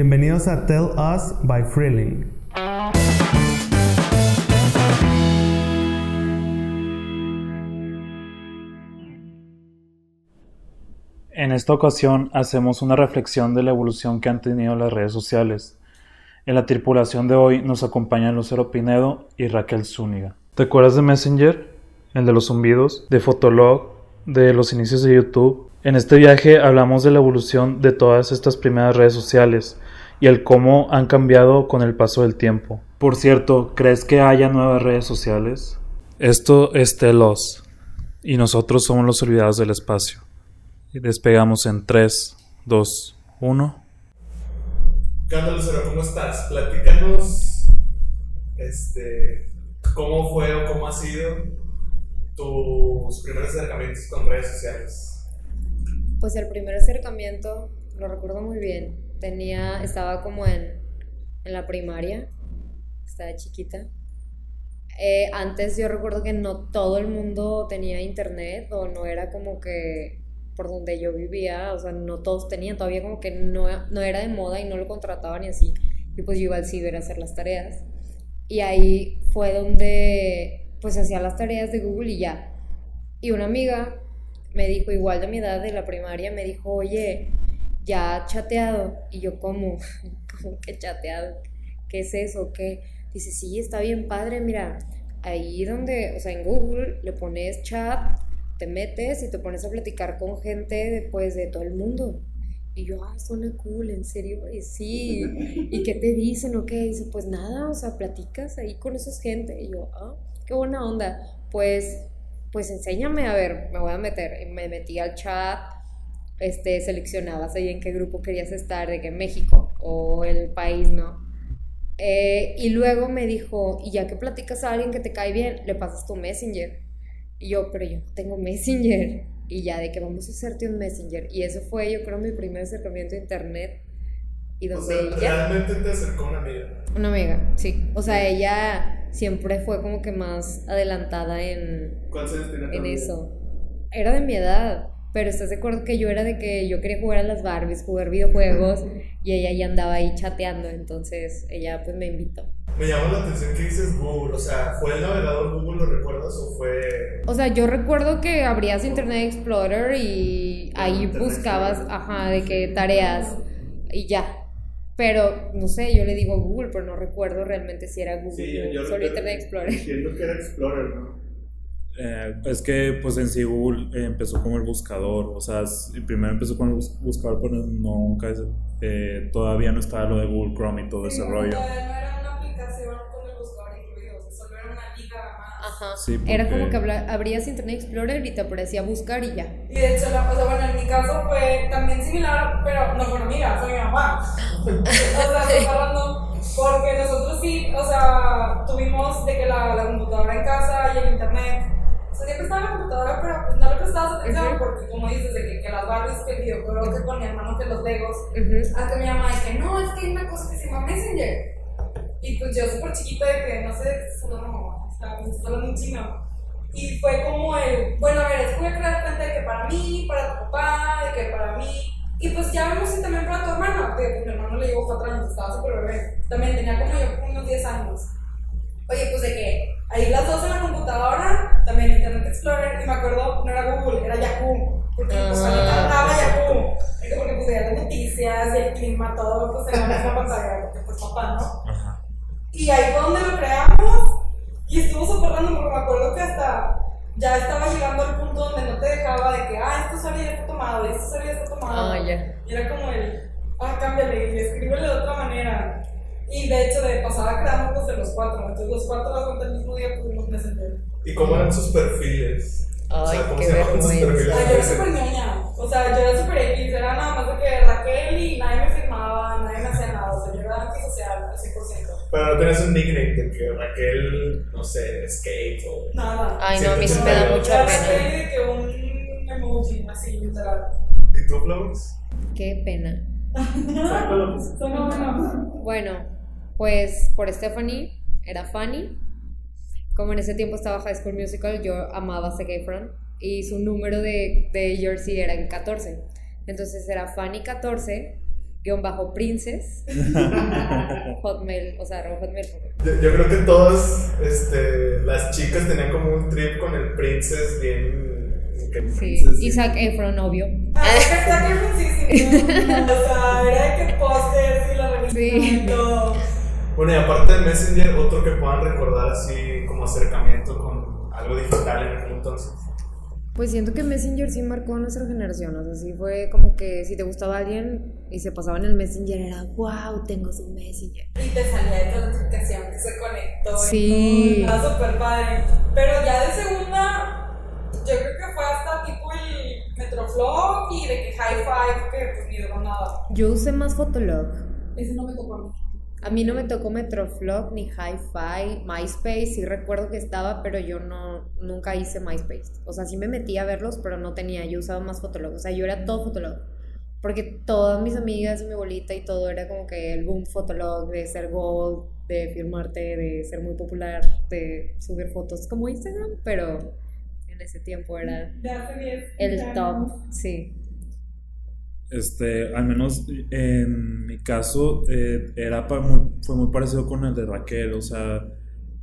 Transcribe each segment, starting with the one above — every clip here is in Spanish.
Bienvenidos a Tell Us by Freeling. En esta ocasión hacemos una reflexión de la evolución que han tenido las redes sociales. En la tripulación de hoy nos acompañan Lucero Pinedo y Raquel Zúñiga. ¿Te acuerdas de Messenger? El de los zumbidos, de Fotolog, de los inicios de YouTube. En este viaje hablamos de la evolución de todas estas primeras redes sociales y el cómo han cambiado con el paso del tiempo. Por cierto, ¿crees que haya nuevas redes sociales? Esto es Telos y nosotros somos los olvidados del espacio. Y despegamos en 3, 2, 1. ¿Qué onda, Lucero? ¿Cómo estás? Platícanos este, cómo fue o cómo ha sido tus primeros acercamientos con redes sociales. Pues el primer acercamiento lo recuerdo muy bien. Tenía, estaba como en, en la primaria, estaba chiquita. Eh, antes yo recuerdo que no todo el mundo tenía internet o no era como que por donde yo vivía, o sea, no todos tenían, todavía como que no, no era de moda y no lo contrataban y así. Y pues yo iba al ciber a hacer las tareas. Y ahí fue donde pues hacía las tareas de Google y ya. Y una amiga me dijo, igual de mi edad de la primaria, me dijo, oye, ya chateado. Y yo, ¿cómo? ¿Cómo que chateado? ¿Qué es eso? ¿Qué? Dice, sí, está bien padre, mira, ahí donde, o sea, en Google le pones chat te metes y te pones a platicar con gente después de todo el mundo. Y yo, ah, suena cool, en serio, y sí. ¿Y qué te dicen o qué? dice, pues nada, o sea, platicas ahí con esa gente. Y yo, ah, qué buena onda. Pues, pues enséñame, a ver, me voy a meter. Y me metí al chat, este, seleccionabas ahí en qué grupo querías estar, de qué México o el país, ¿no? Eh, y luego me dijo, y ya que platicas a alguien que te cae bien, le pasas tu Messenger. Y yo, pero yo no tengo Messenger. Y ya de que vamos a hacerte un Messenger. Y eso fue, yo creo, mi primer acercamiento a internet. Y donde o sea, ella. realmente te acercó una amiga. Una amiga, sí. O sea, ella siempre fue como que más adelantada en, ¿Cuántos años en eso. Era de mi edad. Pero estás de acuerdo que yo era de que yo quería jugar a las Barbies, jugar videojuegos. Y ella ya andaba ahí chateando. Entonces ella pues me invitó. Me llama la atención que dices Google, o sea, ¿fue el navegador Google, lo recuerdas o fue...? O sea, yo recuerdo que abrías Internet Explorer y ahí Internet buscabas, Explorer. ajá, de que tareas y ya. Pero, no sé, yo le digo Google, pero no recuerdo realmente si era Google Sí, o yo solo Internet Explorer. Entiendo que era Explorer, ¿no? Eh, es que pues en sí Google empezó como el buscador, o sea, primero empezó con el bus- buscador, pero nunca, eh, todavía no estaba lo de Google Chrome y todo ese rollo. No era una aplicación con el buscador incluido, o sea, solo era una liga más. Ajá. Sí, Era porque- como que habla- abrías Internet Explorer y te aparecía buscar y ya. Y de hecho, la, o sea, bueno, en mi caso fue también similar, pero no fue una amiga, fue mi mamá. o sea, hablando, porque nosotros sí, o sea, tuvimos de que la, la computadora en casa y el internet. O sea, siempre estaba la computadora, pero pues no le prestabas atención, Ujú. porque como dices, de que, que las Barbies, que el videojuego que con mi hermano, que los Legos. Ujú. Hasta mi mamá dice, no, es que hay una cosa que se llama Messenger. Y pues yo súper chiquita de que, no sé, solo no, estaba hablando en chino. Y fue como el, bueno, a ver, es que voy a crear cuenta de que para mí, para tu papá, de que para mí. Y pues ya vemos si también para tu hermano, que mi hermano le llevó cuatro años, estaba súper bebé. También tenía como yo unos 10 años. Oye, pues de que ahí las dos en la computadora, también Internet Explorer, y me acuerdo, no era Google, era Yahoo. Porque pues me encantaba Yahoo. Es Porque pues veía las noticias, y el clima, todo, pues en la misma pantalla, porque pues papá, ¿no? Ajá. Y ahí fue donde lo creamos y estuvo súper random porque me acuerdo que hasta ya estaba llegando al punto donde no te dejaba de que, ah, esto usuario ya está tomado, y este usuario ya está tomado. Ah, ya. Y era como el, ah, cámbiale y escríbele de otra manera. Y de hecho, de pasada creamos los de los cuatro, entonces los cuatro la cuenta el mismo día pudimos Messenger. ¿Y cómo eran sus perfiles? o Ay, sea, ¿cómo qué se llamaban sus vergüenza. perfiles? Ay, yo era súper ñoña, o sea, yo era súper X, era nada más de que Raquel y nadie me firmaba, nadie me hacía nada, o sea, yo era antisocial al 100%. Pero no tenías un nickname de que Raquel, no sé, Skate o... Nada. Ay, no, a mí sí me da mucha Era pena. de que un emoji así, literal. ¿Y tú, Flowers? Qué pena. Bueno. Pues por Stephanie, era Fanny. Como en ese tiempo estaba High School Musical, yo amaba a Zac Efron y su número de, de jersey era en 14. Entonces era Fanny 14 guion bajo princess, hotmail, o sea, arroba hotmail. Yo, yo creo que todas este, las chicas tenían como un trip con el princess bien. que Sí, princess, Isaac Efron, obvio. Ah, espectáculo muchísimo. O sea, era que pósters y la revista Sí. Bueno, y aparte de Messenger, otro que puedan recordar así como acercamiento con algo digital en aquel entonces. Pues siento que Messenger sí marcó a nuestra generación, o sea, sí fue como que si te gustaba alguien y se pasaba en el Messenger era, wow, tengo su Messenger. Y te salía de la notificación que se conectó. y Sí. todo, Estaba súper padre. Pero ya de segunda, yo creo que fue hasta tipo el Metroflog y de que High Five, que pues ni nada. Yo usé más Fotolog. Ese no me tocó a mí. A mí no me tocó Metroflog ni Hi-Fi, MySpace, sí recuerdo que estaba, pero yo no, nunca hice MySpace. O sea, sí me metí a verlos, pero no tenía, yo usaba más Fotolog. O sea, yo era todo Fotolog. Porque todas mis amigas mi bolita y todo era como que el boom Fotolog, de ser gold, de firmarte, de ser muy popular, de subir fotos como Instagram, pero en ese tiempo era De hace 10 el top, sí. Este, al menos en mi caso, eh, era muy- fue muy parecido con el de Raquel, o sea,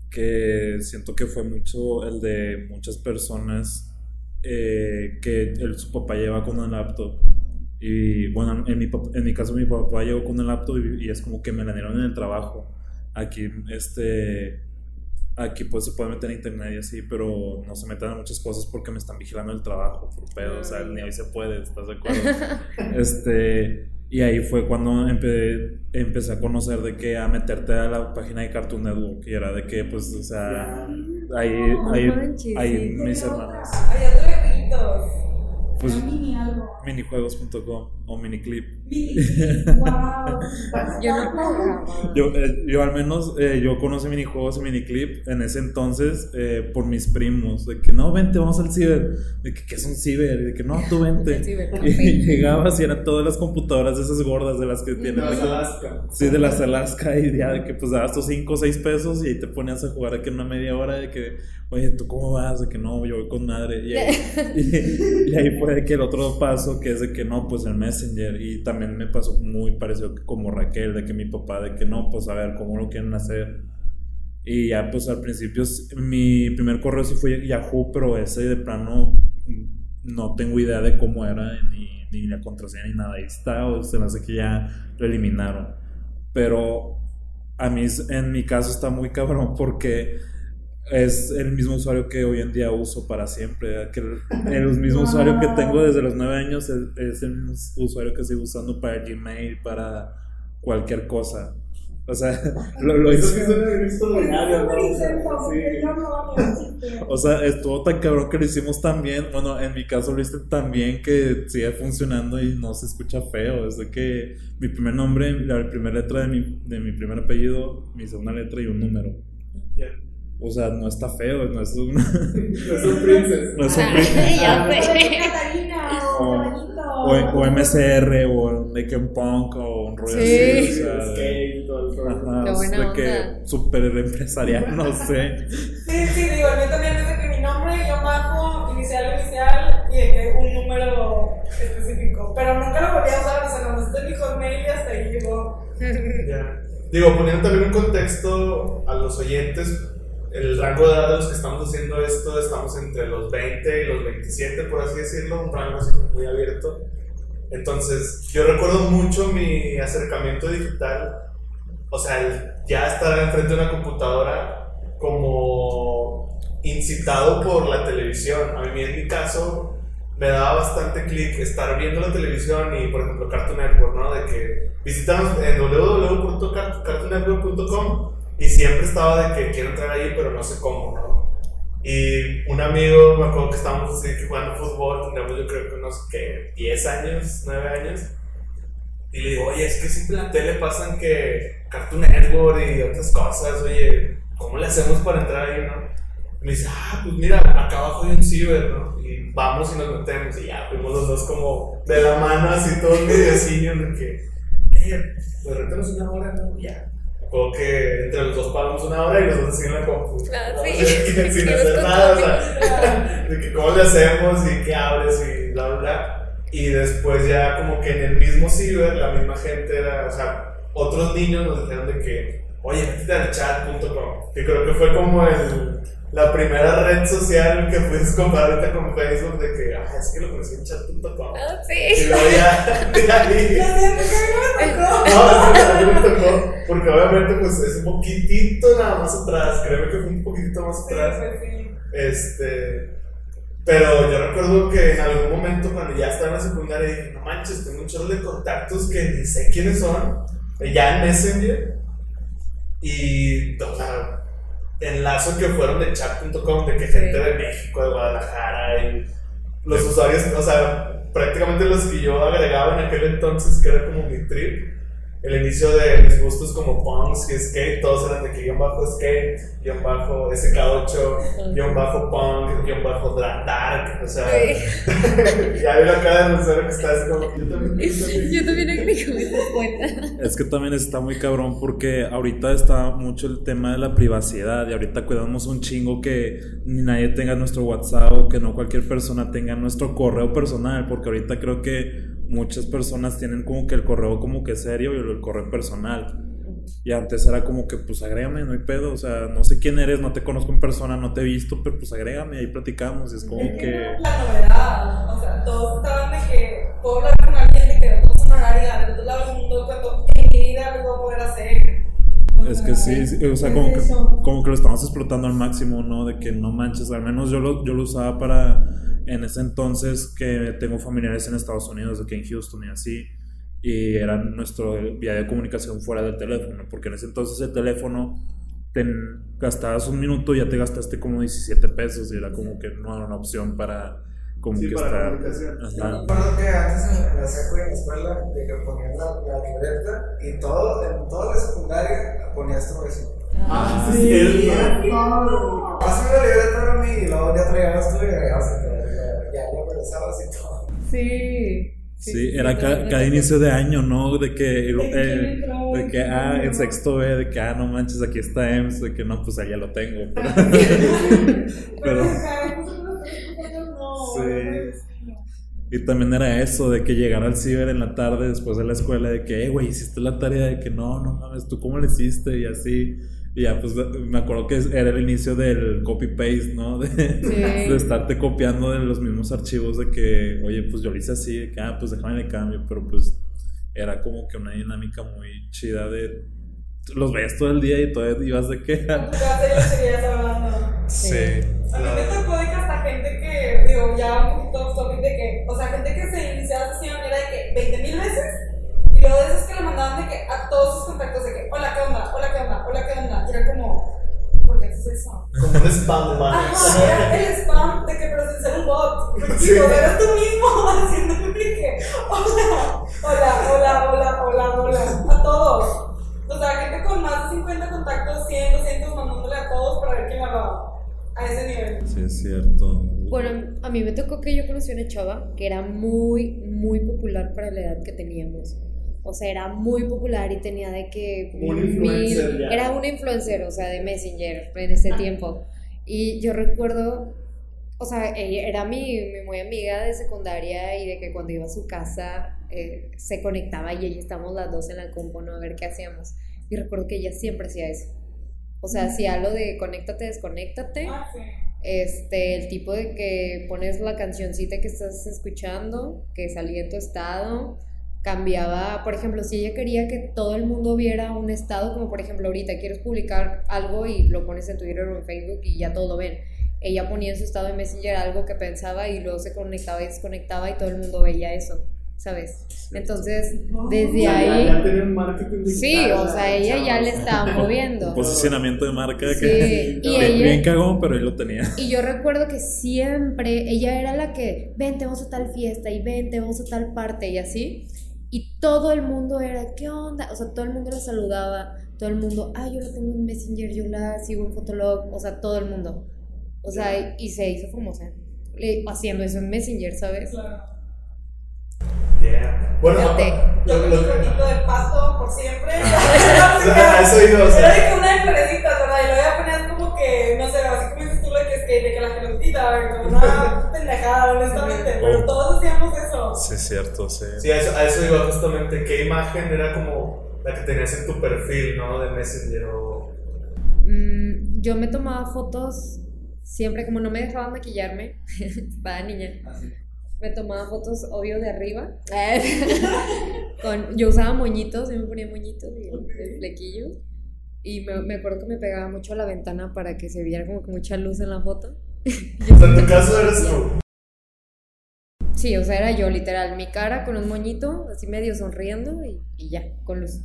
que siento que fue mucho el de muchas personas eh, que el, su papá lleva con el laptop. Y bueno, en mi, en mi caso mi papá llegó con el laptop y es como que me la dieron en el trabajo. Aquí, este, aquí pues se puede meter a internet y así, pero no se metan a muchas cosas porque me están vigilando el trabajo, por pedo, o sea, ni hoy se puede, ¿estás de acuerdo? Este, y ahí fue cuando empe- empecé a conocer de que a meterte a la página de Cartoon Network y era de que, pues, o sea, ahí, No ahí, manches, ahí sí. mis hermanas. Había otro. Pues, Era mini algo. minijuegos.com o miniclip. Mini. wow. Yo no jugaba. Yo, eh, yo al menos, eh, yo conocí minijuegos y miniclip en ese entonces eh, por mis primos, de que no, vente, vamos al ciber, de que, ¿qué es un ciber? Y de que no, tú vente. Y llegabas y eran todas las computadoras de esas gordas de las que tienen. Las de que- Alaska. Sí, de las Alaska y ya de que pues dabas tus 5 o 6 pesos y ahí te ponías a jugar de que una media hora de que, oye, ¿tú cómo vas? De que no, yo voy con madre. Y ahí, y, y ahí fue de que el otro paso que es de que no, pues el Messenger. Y también me pasó muy parecido que como Raquel, de que mi papá, de que no, pues a ver, ¿cómo lo quieren hacer? Y ya pues al principio mi primer correo sí fue Yahoo, pero ese de plano mm, no tengo idea de cómo era ni, ni la contraseña ni nada. Ahí está, o se me hace que ya lo eliminaron. Pero a mí, en mi caso, está muy cabrón porque es el mismo usuario que hoy en día uso para siempre. Que el, el mismo usuario que tengo desde los 9 años es, es el mismo usuario que sigo usando para Gmail, para cualquier cosa. O sea, lo, lo hice. O sea, estuvo tan cabrón que lo hicimos tan bien. Bueno, en mi caso lo hice tan bien que sigue funcionando y no se escucha feo. Es de que mi primer nombre, la primera letra de mi, de mi primer apellido, mi segunda letra y un número. O sea, no está feo, no es un, No es un princess. no es un Ah, pri- ya Pero sé. de Catarina o O- Caballito. o, o MCR o un Punk o un rollo Sí. así. O sea, de- Skate y todo el rollo. ajá, de onda. que súper empresarial, no sé. Sí, sí, digo, a mí también dice que mi nombre, yo bajo, inicial, inicial, y de que un número específico. Pero nunca lo volví a usar, o sea, nomás está en mi hotmail y hasta ahí llegó. Ya. Digo, poniendo también un contexto a los oyentes, el rango de edad de los que estamos haciendo esto, estamos entre los 20 y los 27, por así decirlo, un rango así muy abierto. Entonces, yo recuerdo mucho mi acercamiento digital, o sea, ya estar enfrente de una computadora como incitado por la televisión. A mí, en mi caso, me daba bastante clic estar viendo la televisión y, por ejemplo, Cartoon Network, ¿no? De que visitamos en www.cartoonnetwork.com y siempre estaba de que quiero entrar ahí, pero no sé cómo, ¿no? Y un amigo, me acuerdo que estábamos así jugando fútbol, teníamos yo creo que unos que 10 años, 9 años. Y le digo, oye, es que siempre en la tele pasan que Cartoon Network y otras cosas, oye, ¿cómo le hacemos para entrar ahí, no? Y me dice, ah, pues mira, acá abajo hay un ciber, ¿no? Y vamos y nos metemos. Y ya, fuimos los dos como de la mano, así todos mediocillos, de que, eh, pues rétanos una hora, ¿no? Ya. Como que entre los dos pagamos una hora y los dos así en la compu. Ah. Sin, hacer nada, o sea, de que cómo le hacemos y qué abres y bla, bla, bla. Y después ya como que en el mismo ciber la misma gente era, o sea, otros niños nos dijeron de que, oye, métete al chat.com, que creo que fue como el, la primera red social que puedes comparar ahorita con Facebook de que, ah, es que lo conocí en chat.com. Ah, Y sí. luego ya, de ahí, no no, es que a mí me tocó, porque obviamente pues es un poquitito nada más atrás, créeme que fue un poquitito más Sí, atrás. pues sí. Este, pero yo recuerdo que en algún momento cuando ya estaba en la secundaria dije, no manches, tengo un chorro de contactos que ni sé quiénes son, eh, ya en Messenger, y o sea, enlazo que fueron de chat.com, de que gente de México, de Guadalajara, y los usuarios, o sea, prácticamente los que yo agregaba en aquel entonces, que era como mi trip, el inicio de mis gustos como punks y skate, todos eran de que guion bajo skate, guion bajo SK8, guion bajo punk, guion bajo dark, o sea, ya vi la cara de Lucero que está así como, yo también. yo también". Yo también agrego esa cuenta. Es que también está muy cabrón porque ahorita está mucho el tema de la privacidad y ahorita cuidamos un chingo que ni nadie tenga nuestro WhatsApp o que no cualquier persona tenga nuestro correo personal porque ahorita creo que muchas personas tienen como que el correo como que serio y el correo personal. Y antes era como que, pues agrégame, no hay pedo. O sea, no sé quién eres, no te conozco en persona, no te he visto, pero pues agrégame, ahí platicamos. Y es como Es que que. no, la novedad, o sea, todos estaban de que puedo hablar con alguien de que de otro horaria, del otro lado del mundo, cuando en mi vida lo voy a poder hacer. Es que sí, sí, o sea, como que, como que lo estamos explotando al máximo, ¿no? De que no manches, al menos yo lo, yo lo usaba para, en ese entonces que tengo familiares en Estados Unidos, de que en Houston y así, y era nuestro vía de comunicación fuera del teléfono, porque en ese entonces el teléfono, te gastabas un minuto y ya te gastaste como 17 pesos y era como que no era una opción para como Sí, que para comunicación. Yo Ajá. me acuerdo que antes en la secu en la escuela, de que ponían la, la libreta y todo, en toda la secundaria ponías tu resumen. Ah, Y sí, era todo. Pásame la libreta a mí y luego ya traías tú y agregabas y ya, ya, ya regresabas y todo. Sí. Sí, era ca- cada, inicio de año, ¿no? De que, ¿En quién eh, de que, ah, en sexto B, de que, ah, no manches, aquí está EMS, de que no, pues allá lo tengo. Pero, Pero, Sí. y también era eso, de que llegar al ciber en la tarde después de la escuela, de que, eh, güey, hiciste la tarea, de que no, no mames, ¿tú cómo le hiciste? Y así. Y ya, pues me acuerdo que era el inicio del copy-paste, ¿no? De, de estarte copiando de los mismos archivos, de que, oye, pues yo lo hice así, de que, ah, pues déjame de cambio, pero pues era como que una dinámica muy chida de. Los ves todo el día y todavía ibas de hablando. Sí. A mí me tocó de gente que, digo, ya un poquito off topic de que, o sea, gente que se iniciaba así de manera de que 20 mil veces, y luego de esos que le mandaban de que a todos sus contactos de que, hola, ¿qué onda? Hola, ¿qué onda? Hola, ¿qué onda? Y era como, ¿por qué haces eso? Como un spam. Ajá, era el spam de que ser un bot. Porque Sí. chico, eras tú mismo haciéndome de que, hola, hola, hola, hola, hola, hola, a todos. O sea, gente con más de 50 contactos, 100, 200, mandándole a todos para ver quién hablaba. A ese nivel. Sí, es cierto. Bueno, a mí me tocó que yo conocí una chava que era muy, muy popular para la edad que teníamos. O sea, era muy popular y tenía de que Un influencer mil- ya. Era una influencer, o sea, de Messenger en ese tiempo. Y yo recuerdo, o sea, ella era mi, mi muy amiga de secundaria y de que cuando iba a su casa eh, se conectaba y ella estábamos las dos en la compo, ¿no? A ver qué hacíamos. Y recuerdo que ella siempre hacía eso. O sea, hacía lo de conéctate, desconéctate. Ah, sí. Este, el tipo de que pones la cancioncita que estás escuchando, que salía en tu estado, cambiaba, por ejemplo, si ella quería que todo el mundo viera un estado, como por ejemplo ahorita quieres publicar algo y lo pones en Twitter o en Facebook y ya todos lo ven. Ella ponía en su estado de Messenger algo que pensaba y luego se conectaba y desconectaba y todo el mundo veía eso, ¿sabes? Entonces, desde Ya, ahí... ya tenía un marketing Sí, o sea, ella ya le estaba moviendo. Posicionamiento de marca Sí, que. y bien, ella- bien cagón, pero él lo tenía. Y yo recuerdo que siempre ella era la que, vente, vamos a tal fiesta y vente, vamos a tal parte y así. Y todo el mundo era, ¿qué onda? O sea, todo el mundo la saludaba, todo el mundo, ah, yo la tengo en Messenger, yo la sigo en Fotolog, o sea, todo el mundo. O sea, y se hizo famosa eh, haciendo eso en Messenger, ¿sabes? Claro. Yeah. Bueno, Fíjate. Yo lo- con lo- de pasto por siempre. A eso iba, o sea. de que una de florecitas, ¿verdad? Y luego ya ponías como que, no sé, así como dices tú, de que, es que, de que la pelotita, como una pendejada, honestamente. Pero todos hacíamos eso. Sí, cierto, sí. Sí, a eso, a eso iba justamente. ¿Qué imagen era como la que tenías en tu perfil, ¿no? De Messenger o... Mm, yo me tomaba fotos siempre, como no me dejaba maquillarme, estaba niña. Me tomaba fotos, obvio, de arriba. Con, yo usaba moñitos, yo me ponía moñitos y el flequillo. Y me, me acuerdo que me pegaba mucho a la ventana para que se viera como que mucha luz en la foto. O sea, en tu caso eres tú. Sí, o sea, era yo, literal, mi cara con un moñito, así medio sonriendo y, y ya, con luz.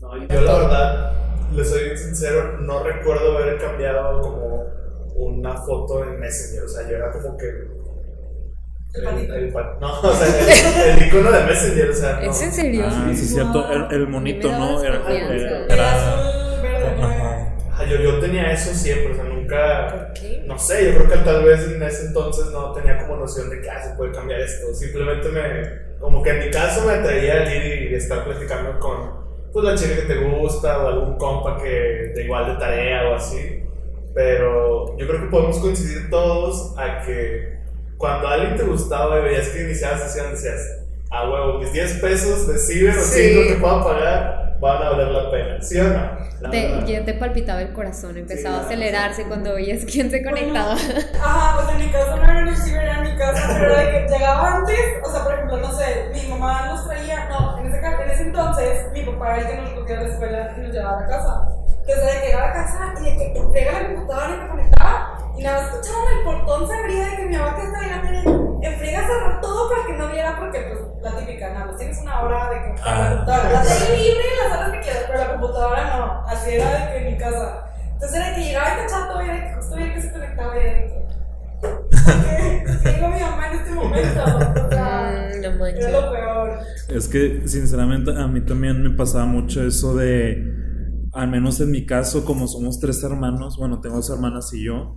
No, yo la verdad, le soy bien sincero, no recuerdo haber cambiado como una foto en Messenger. O sea, yo era como que. El no, o sea, el, el icono de Messenger, o sea, no. ¿Es en serio? Ah, sí, es cierto. El, el monito, ¿no? Era. Ajá, yo, yo tenía eso siempre, o sea, nunca. ¿Por qué? No sé, yo creo que tal vez en ese entonces no tenía como noción de que ah, se puede cambiar esto. Simplemente me. Como que en mi caso me atraía el ir y estar platicando con pues, la chica que te gusta o algún compa que de igual de tarea o así. Pero yo creo que podemos coincidir todos a que cuando alguien te gustaba y veías que iniciabas sesión, decías, ah, huevo, mis 10 pesos de ciber o Sí. 5 que puedo pagar van a valer la pena, ¿sí o no? La Te, verdad. ya te palpitaba el corazón, empezaba Sí, a acelerarse cuando veías quién se conectaba. Ajá, pues en mi casa no era un ciber, era en mi casa, pero era de que llegaba antes, o sea, por ejemplo, no sé, mi mamá nos traía, no, en ese, en ese entonces, mi papá era el que nos recogía de la escuela y nos llevaba a la casa. Entonces, era de que llegaba a la casa y de que entrega la computadora y me conectaba, y nada más escuchaban el portón se abría de que mi mamá que estaba llegando y enfrega a cerrar todo para que no viera, porque pues la típica, nada más tienes una hora de que para la Ah. computadora, la tele libre y las horas que quieras, pero la computadora no, así era de que en mi casa. Entonces era que llegaba todo y era que justo veía que se conectaba y era de que. ¿Qué ¿Qué digo mi mamá en este momento? O sea, Mm, no era manches. lo peor. Es que sinceramente a mí también me pasaba mucho eso de, al menos en mi caso, como somos tres hermanos, bueno, tengo dos hermanas y yo,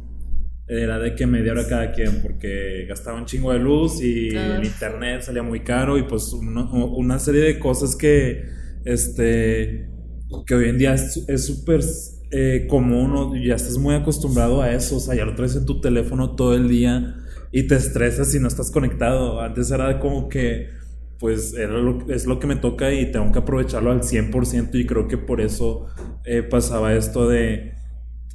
era de que media hora cada quien porque gastaba un chingo de luz y Ah, el internet salía muy caro y pues uno- una serie de cosas que, este, que hoy en día es es súper eh, común o ya estás muy acostumbrado a eso, o sea, ya lo traes en tu teléfono todo el día y te estresas si no estás conectado. Antes era como que, pues, era lo- es lo que me toca y tengo que aprovecharlo al 100% y creo que por eso eh, pasaba esto de,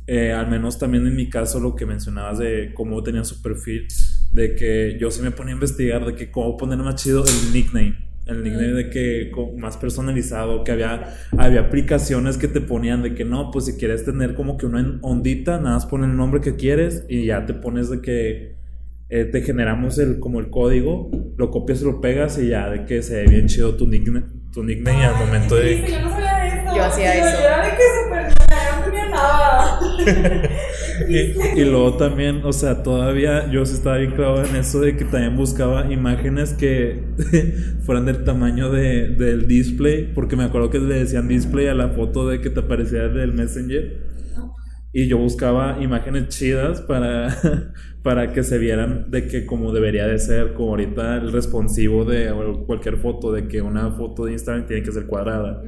eh, al menos también en mi caso, lo que mencionabas de cómo tenía su perfil, de que yo sí me ponía a investigar de que cómo poner más chido el nickname. El nickname de que más personalizado, que había, había aplicaciones que te ponían de que no, pues si quieres tener como que una ondita, nada más pon el nombre que quieres y ya te pones de que eh, te generamos el, como el código, lo copias, lo pegas y ya de que se ve bien chido tu nickname, tu nickname y al Ay, momento sí, de... Yo no sabía de eso. Yo hacía eso. Yo era de que súper Y, y luego también, o sea, todavía yo sí estaba bien clavado en eso de que también buscaba imágenes que fueran del tamaño de, del display, porque me acuerdo que le decían display a la foto de que te aparecía del Messenger. Y yo buscaba imágenes chidas para, para que se vieran de que como debería de ser, como ahorita el responsivo de cualquier foto, de que una foto de Instagram tiene que ser cuadrada.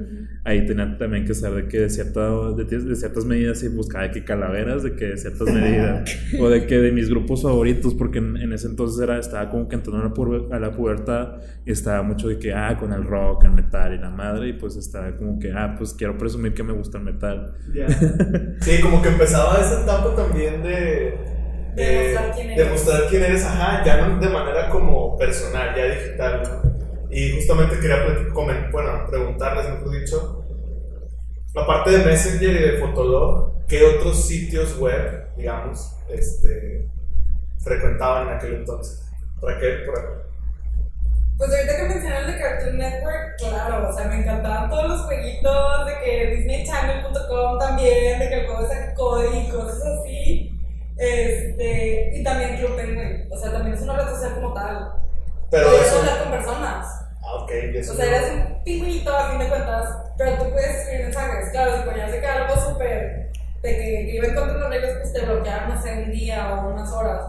Ahí tenía también que ser de que de, cierta, de, de ciertas medidas y buscaba de que calaveras, de que de ciertas medidas. o de que de mis grupos favoritos, porque en, en ese entonces era, estaba como que entrando a la, puber- a la pubertad y estaba mucho de que, ah, con el rock, el metal y la madre, y pues estaba como que, ah, pues quiero presumir que me gusta el metal. Ya. Sí, como que empezaba esa etapa también de. De mostrar quién eres. de mostrar quién eres, ajá, ya no de manera como personal, ya digital. ¿no? Y justamente quería bueno, preguntarles, mejor dicho, aparte de Messenger y de Fotolog, ¿qué otros sitios web, digamos, este, frecuentaban en aquel entonces? Raquel, por ejemplo. Pues ahorita que mencioné el de Cartoon Network, claro, o sea, me encantaban todos los jueguitos de que DisneyChannel.com también, de que el juego es Cody cosas así. Este, y también Club Penguin, o sea, también es una red social como tal. Pero Puedes eso. hablar con personas. Ah, ok, eso O sea, eres un pingüinito a fin de cuentas, pero tú puedes escribir mensajes. Claro, si ponías de que algo súper, de que, que iba en contra de las reglas, pues te bloqueaban, no sé, un día o unas horas.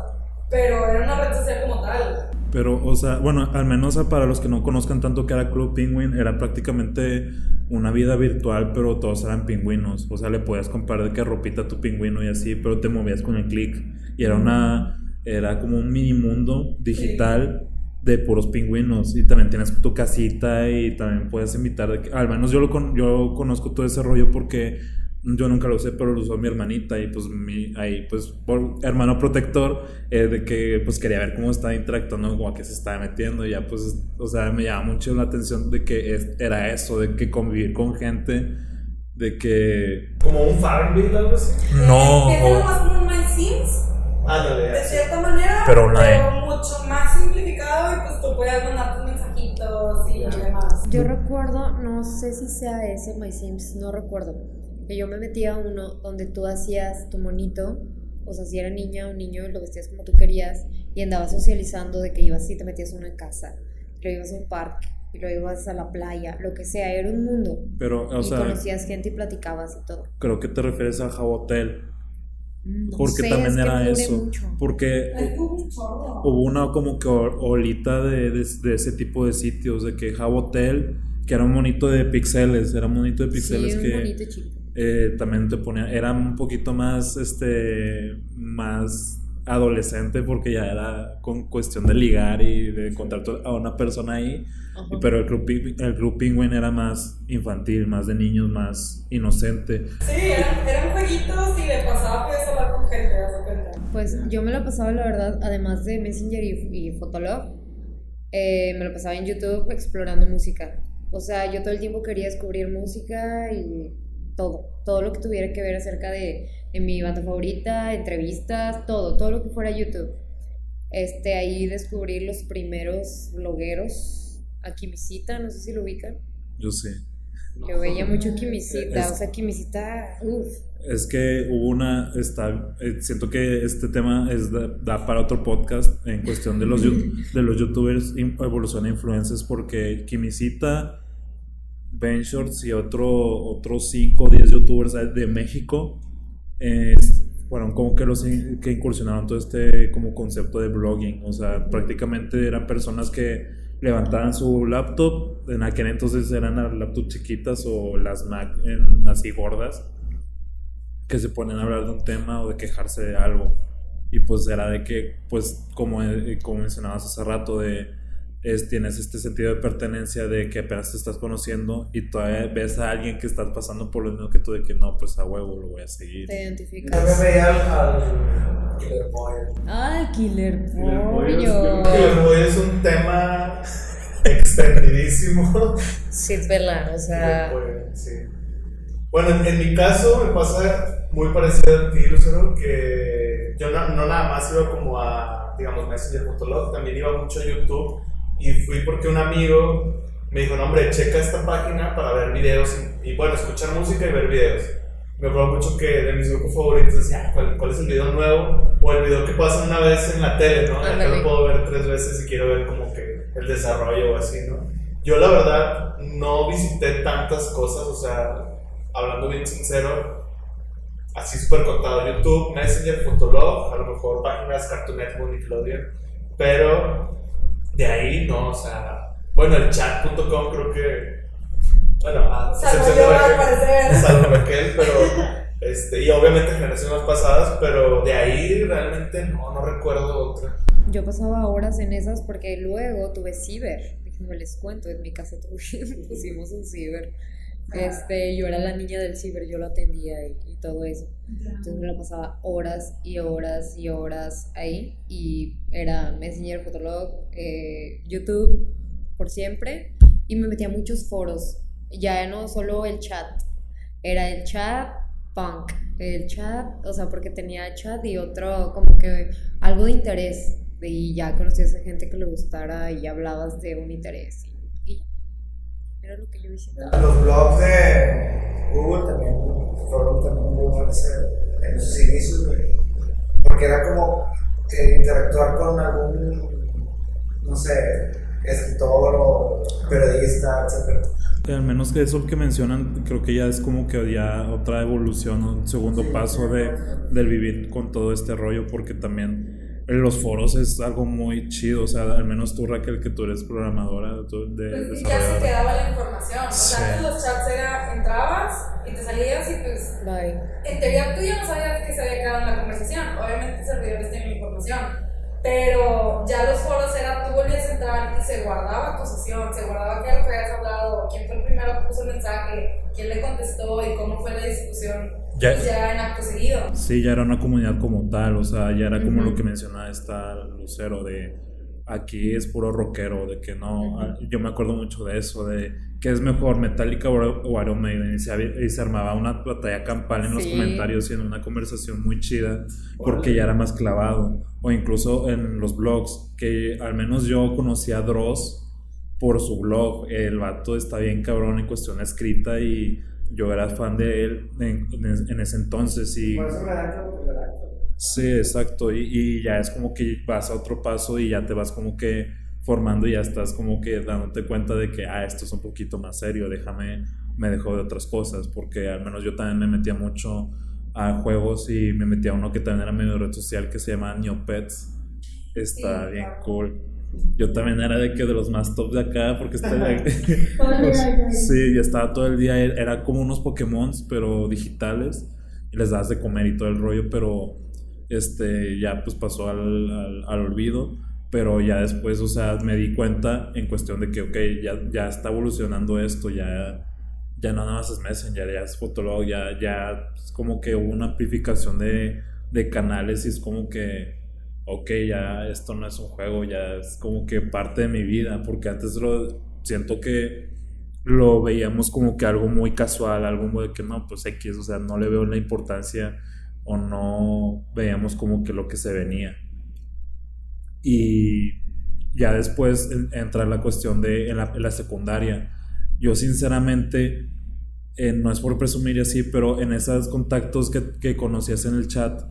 Pero era una red social como tal. Pero, o sea, bueno, al menos para los que no conozcan tanto que era Club Penguin, era prácticamente una vida virtual, pero todos eran pingüinos. O sea, le podías comprar de que ropita a tu pingüino y así, pero te movías con el clic. Y era una, era como un mini mundo digital de puros pingüinos y también tienes tu casita y también puedes invitar, de que- al menos yo, lo con- yo conozco todo ese rollo porque yo nunca lo usé, pero lo usó mi hermanita y pues mi, ahí pues por hermano protector eh, de que pues quería ver cómo estaba interactuando, como a qué se estaba metiendo y ya pues, o sea, me llama mucho la atención de que es- era eso, de que convivir con gente, de que Como un Farmville, algo así. no, o- más como un My Sims, Ándale, de así. cierta manera, Pero online. mucho más simplificado y pues tú puedes mandar tus mensajitos y demás. Yo recuerdo, no sé si sea ese My Sims, no recuerdo, que yo me metía a uno donde tú hacías tu monito, o sea, si era niña o niño, lo vestías como tú querías y andabas socializando de que ibas y te metías a una casa, lo ibas a un parque, y lo ibas a la playa, lo que sea, era un mundo. pero, o y sea, conocías gente y platicabas y todo. creo que te refieres a Jabotel, No porque sé, también es que era eso, mucho. porque hubo una como que ol- olita de, de- de ese tipo de sitios, de que Jabotel, que era un monito de pixeles, era un monito de pixeles sí, un que. Eh, también te ponía, era un poquito más, este, más adolescente porque ya era con cuestión de ligar y de encontrar a una persona ahí, Ajá. pero el club, el club Penguin era más infantil, más de niños, más inocente. Sí, eran, eran jueguitos y de pasada podías hablar con gente, repente. Pues yo me lo pasaba, la verdad, además de Messenger y, y Fotolog, eh, me lo pasaba en YouTube explorando música. O sea, yo todo el tiempo quería descubrir música y todo, todo lo que tuviera que ver acerca de, de mi banda favorita, entrevistas, todo, todo lo que fuera YouTube. Este, ahí descubrí los primeros blogueros, a Kimisita, no sé si lo ubican. Yo sé. Yo veía mucho Kimisita, Es- o sea, Kimisita, uff. Es que hubo una, está, eh, siento que este tema es da, da para otro podcast en cuestión de los, de los youtubers evolución de influencers porque Kimisita, Ben Shorts y otro, otros 5 o 10 youtubers de México eh, fueron como que los in- que incursionaron todo este como concepto de blogging, o sea, prácticamente eran personas que levantaban su laptop, en aquel entonces eran las laptops chiquitas o las Mac en- así gordas que se ponen a hablar de un tema o de quejarse de algo. Y pues era de que, pues como, eh, como mencionabas hace rato, de es, tienes este sentido de pertenencia de que apenas te estás conociendo y todavía ves a alguien que está pasando por lo mismo que tú de que no, pues a huevo lo voy a seguir. Te Yo me identificas. veía al, Killer Boy. Ay, Killer Killer Boy Killer Boy es un tema extendidísimo. Sí, es verdad, o sea. Killer Boy, sí. Bueno, en, en mi caso me pasa muy parecido a ti, Lucero, que yo no, no nada más iba como a, digamos, Messenger.log, también iba mucho a YouTube y fui porque un amigo me dijo, no hombre, checa esta página para ver videos y, y, bueno, escuchar música y ver videos. Me acuerdo mucho que de mis grupos favoritos decía, "Ah, ¿cuál, cuál es el video nuevo? O el video que pasa una vez en la tele, ¿no? Acá lo puedo ver tres veces y quiero ver como que el desarrollo o así, ¿no? Yo la verdad no visité tantas cosas, o sea, hablando bien sincero, así súper contado, YouTube, Messenger, Fotolog, a lo mejor páginas Cartoon Network, Nickelodeon, pero de ahí no, o sea, bueno, el chat.com creo que, bueno, a Salvo excepción yo, de al Raquel, parecer. salvo Raquel, pero, este, y obviamente generaciones pasadas, pero de ahí realmente no, no recuerdo otra. Yo pasaba horas en esas porque luego tuve ciber. Déjenme les cuento, en mi casa tuve- pusimos un ciber. Este, yo era la niña del ciber, yo lo atendía y todo eso. Entonces me la pasaba horas y horas y horas ahí. Y era Messenger, Fotolog, eh, YouTube, por siempre. Y me metía a muchos foros. Ya no solo el chat, era el chat punk. El chat, o sea, porque tenía chat y otro, como que algo de interés. Y ya conocías a gente que le gustara y hablabas de un interés. Y, y era lo que yo visitaba. Los blogs de Google también fueron también muy buenos en- sus inicios, güey. Porque era como eh, interactuar con algún, no sé, escritor o periodista, etc. Al menos que eso que mencionan, creo que ya es como que ya otra evolución, un segundo paso de, del vivir con todo este rollo, porque también en los foros es algo muy chido, o sea, al menos tú Raquel, que tú eres programadora, tú de, Pues ya se quedaba la información. O sea, Sí. antes los chats era, entrabas y te salías y pues Bye. en teoría tú ya no sabías que se había quedado en la conversación. Obviamente servidores tienen información. Pero ya los foros era, tú volvías a entrar y se guardaba tu sesión, se guardaba qué era lo que habías hablado, quién fue el primero que puso el mensaje, quién le contestó y cómo fue la discusión. Ya- Y ya en acto seguido. Sí, ya era una comunidad como tal, o sea, ya era como Ujú. lo que mencionaba esta Lucero, de aquí es puro rockero, de que no, Ujú. ah, yo me acuerdo mucho de eso, de que es mejor Metallica o, Iron Maiden, y se, y se armaba una batalla campal en los Sí. comentarios y en una conversación muy chida, porque ya era más clavado, o incluso en los blogs, que al menos yo conocía a Dross por su blog, el vato está bien cabrón en cuestión escrita y yo era fan de él en, en- en ese entonces y... Por eso redacta. Sí, exacto. Y, y ya es como que vas a otro paso y ya te vas como que formando y ya estás como que dándote cuenta de que, ah, esto es un poquito más serio, déjame, me dejo de otras cosas, porque al menos yo también me metía mucho a juegos y me metía a uno que también era medio red social que se llama Neopets. Está Sí, bien claro. cool. Yo también era de que de los más top de acá, porque estoy Todo el día ahí. Sí, y estaba todo el día, era como unos Pokémon, pero digitales, y les das de comer y todo el rollo, pero este ya pues pasó al, al, al olvido, pero ya después, o sea, me di cuenta en cuestión de que, ok, ya, ya está evolucionando esto, ya, ya no nada más es Messenger, ya es Fotolog, ya, ya es como que hubo una amplificación de, de canales y es como que, ok, ya esto no es un juego, ya es como que parte de mi vida, porque antes lo siento que lo veíamos como que algo muy casual, algo muy de que no, pues X, o sea, no le veo la importancia o no veíamos como que lo que se venía. Y ya después en- entra la cuestión de en la, en la secundaria. Yo sinceramente, eh, no es por presumir así, pero en esos contactos que, que conocías en el chat,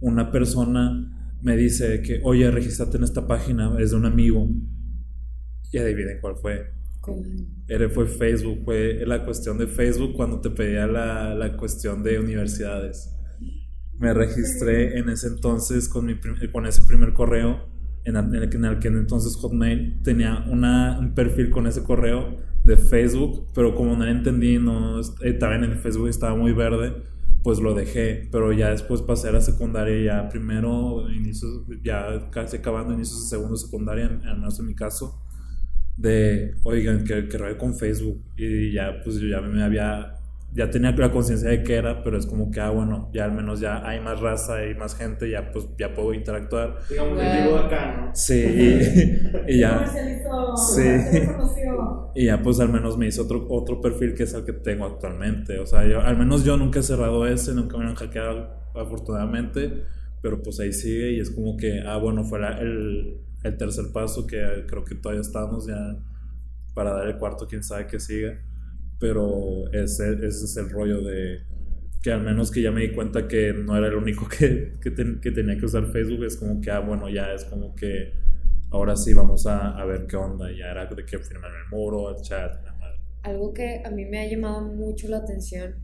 una persona me dice que, oye, regístrate en esta página, es de un amigo. Y adivinen cuál fue. Era, fue Facebook, fue la cuestión de Facebook cuando te pedía la, la cuestión de universidades. Me registré en ese entonces con, mi, con ese primer correo, en, el- en el, que- en el que entonces Hotmail tenía una, un perfil con ese correo de Facebook, pero como no lo entendí, no, eh, también en Facebook estaba muy verde, pues lo dejé, pero ya después pasé a la secundaria, ya primero, inicios, ya casi acabando inicios de segundo secundaria, al menos en mi caso de, oigan, que, que rollo con Facebook. Y ya, pues yo ya me había, ya tenía la conciencia de que era, pero es como que, ah, bueno, ya al menos ya hay más raza, hay más gente, ya pues ya puedo interactuar. Digamos, vivo acá, ¿no? Sí, y, y ya, Comercializó, Sí. y ya pues al menos me hice otro, otro perfil que es el que tengo actualmente. O sea, yo, al menos yo nunca he cerrado ese, nunca me lo han hackeado, afortunadamente. Pero pues ahí sigue y es como que, ah, bueno, fuera el, el tercer paso que creo que todavía estamos ya para dar el cuarto, quién sabe que siga. Pero ese, ese es el rollo de que al menos que ya me di cuenta que no era el único que, que, ten- que tenía que usar Facebook, es como que, ah, bueno, ya es como que ahora sí vamos a, a ver qué onda. Ya era de que firman el muro, el chat, la madre. Algo que a mí me ha llamado mucho la atención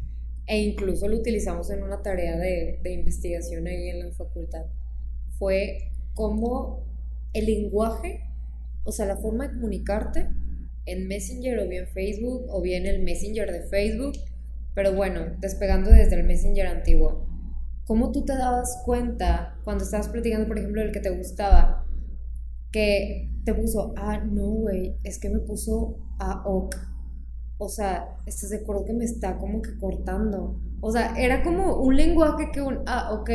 e incluso lo utilizamos en una tarea de, de investigación ahí en la facultad fue cómo el lenguaje, o sea, la forma de comunicarte en Messenger o bien Facebook o bien el Messenger de Facebook, pero bueno, despegando desde el Messenger antiguo, ¿cómo tú te dabas cuenta cuando estabas platicando, por ejemplo, del que te gustaba, que te puso, ah, no, güey, es que me puso a ok. O sea, ¿estás de acuerdo que me está como que cortando? O sea, era como un lenguaje que un, ah, ok,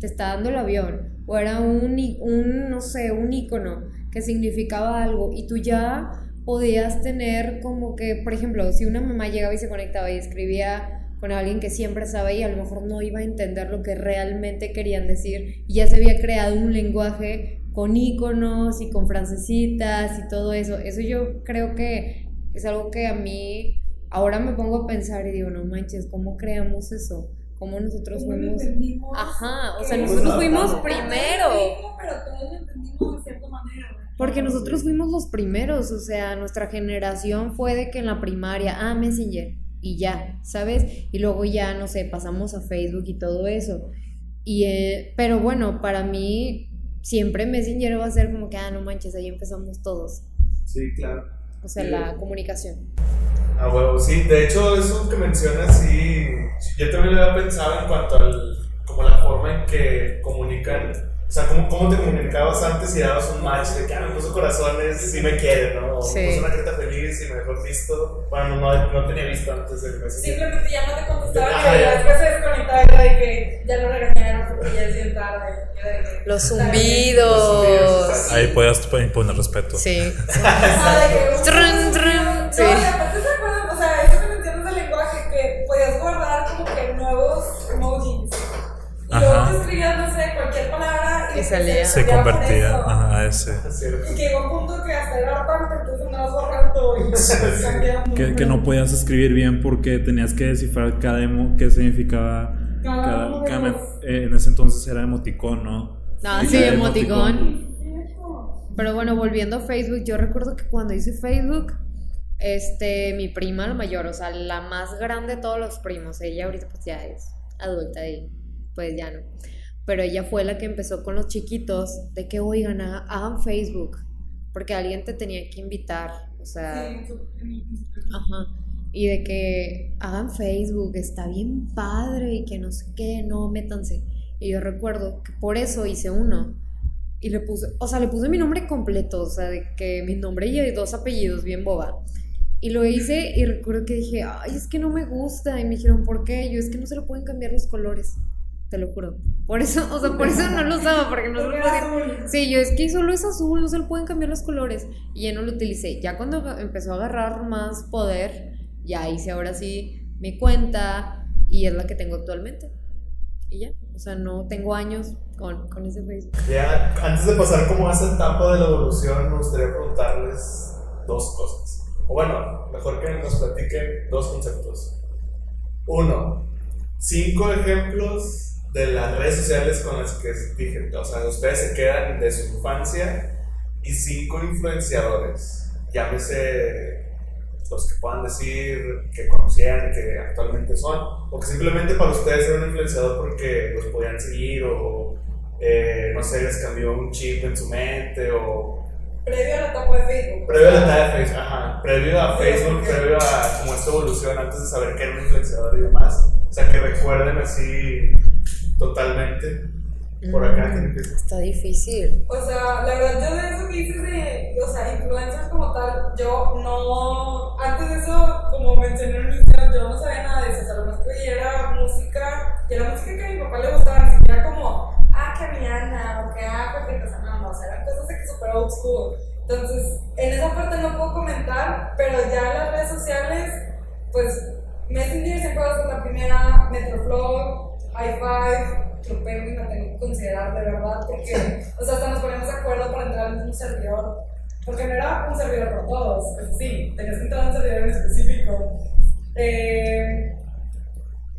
te está dando el avión. O era un, un, no sé, un icono que significaba algo. Y tú ya podías tener como que, por ejemplo, si una mamá llegaba y se conectaba y escribía con alguien que siempre sabe y a lo mejor no iba a entender lo que realmente querían decir, y ya se había creado un lenguaje con iconos y con francesitas y todo eso. Eso yo creo que es algo que a mí ahora me pongo a pensar y digo, no manches, ¿cómo creamos eso? ¿Cómo nosotros ¿Cómo fuimos? Ajá, o sea, Pues nosotros adaptamos. fuimos primero. Pero todos lo entendimos de cierta manera. Porque nosotros fuimos los primeros, o sea, nuestra generación fue de que en la primaria, ah, Messenger, y ya, ¿sabes? Y luego ya, no sé, pasamos a Facebook y todo eso. Y, eh, pero bueno, para mí siempre Messenger va a ser como que, ah, no manches, ahí empezamos todos. Sí, claro. O sea, Sí. la comunicación. Ah, huevo, sí. De hecho, eso que mencionas, sí. Yo también lo había pensado en cuanto al. como la forma en que comunican O sea, ¿cómo, ¿cómo te comunicabas antes y dabas un match de que ah, me puso corazones, sí me quiere, ¿no? O Sí. puso una carita feliz y mejor visto. Bueno, no, no tenía visto antes del Messenger. Simplemente ya no te contestaba y ya. después se desconectaba y era de que ya lo regañaron porque ya es bien tarde. Los Está bien. zumbidos. Ahí podías imponer respeto. Sí. Salía. Se convertía ajá, a ese. Es cierto. Y que llegó un punto que hasta era hartante, entonces andabas borrando y cambiando. Que, que no podías escribir bien porque tenías que descifrar cada emo, qué significaba Cada cada, eh, en ese entonces era emoticón, ¿no? No, Y sí, cada emoticón. Pero bueno, volviendo a Facebook, yo recuerdo que cuando hice Facebook, este, mi prima, la mayor, o sea, la más grande de todos los primos, ella ahorita pues ya es adulta y pues ya no. Pero ella fue la que empezó con los chiquitos de que, oigan, haga- hagan Facebook, porque alguien te tenía que invitar, o sea... Sí, Ajá. Y de que hagan Facebook, está bien padre y que no sé qué, no, métanse. Y yo recuerdo que por eso hice uno. Y le puse, o sea, le puse mi nombre completo, o sea, de que mi nombre y dos apellidos, bien boba. Y lo hice y recuerdo que dije, ay, es que no me gusta. Y me dijeron, ¿por qué? Yo, es que no se le pueden cambiar los colores. Te lo juro. Por eso, o sea, por eso no lo usaba, porque no se lo. Sí, yo es que solo es azul, no se le pueden cambiar los colores. Y ya no lo utilicé. Ya cuando empezó a agarrar más poder, ya hice ahora sí mi cuenta y es la que tengo actualmente. Y ya, o sea, no tengo años con, con ese Facebook. Ya, antes de pasar como a esa etapa de la evolución, me gustaría preguntarles dos cosas. O bueno, mejor que nos platiquen dos conceptos. Uno, cinco ejemplos de las redes sociales con las que dije, o sea, ustedes se quedan de su infancia y cinco influenciadores. Llámese los que puedan decir que conocían, que actualmente son, o que simplemente para ustedes era un influenciador porque los podían seguir o eh, no sé, les cambió un chip en su mente o Previo a la etapa de Facebook. previo a la etapa de Facebook, ajá, previo a Facebook, previo a como esta evolución antes de saber que era un influenciador y demás, o sea, que recuerden así totalmente. Por acá. Está difícil. O sea, la verdad, yo de eso que dices de, o sea, influencers como tal, yo no, antes de eso, como mencioné en mi video, yo no sabía nada de eso, o sea, lo más que veía era música, y era música que a mi papá le gustaba, ni siquiera como, ah, que Rihanna, o que, ah, porque pues, no, no, o sea, eran cosas de que super old school. Entonces, en esa parte no puedo comentar, pero ya en las redes sociales, pues, Messenger a ser la primera, Metroflow, i5, Club Penguin la tengo que considerar de verdad, porque, o sea, hasta nos ponemos de acuerdo para entrar al mismo servidor, porque no era un servidor por todos, sí, tenías que entrar a un servidor en específico. Eh,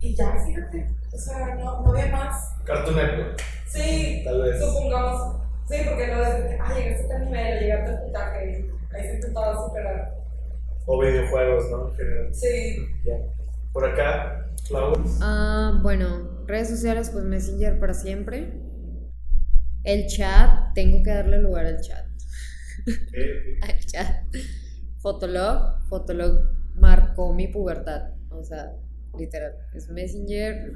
y ya, fíjate, o sea, no, no había más. Cartoon Network, Sí, tal vez. supongamos. Sí, porque lo de, ah, llegaste a tal nivel, o llegaste al puntaje, ahí se intentaba superar. O videojuegos, ¿no? En general. Sí, Ya. Por acá, Flowers. Ah, bueno, redes sociales, pues Messenger para siempre. El chat, tengo que darle lugar al chat. Al chat. Fotolog, Fotolog marcó mi pubertad. O sea, literal. Es Messenger.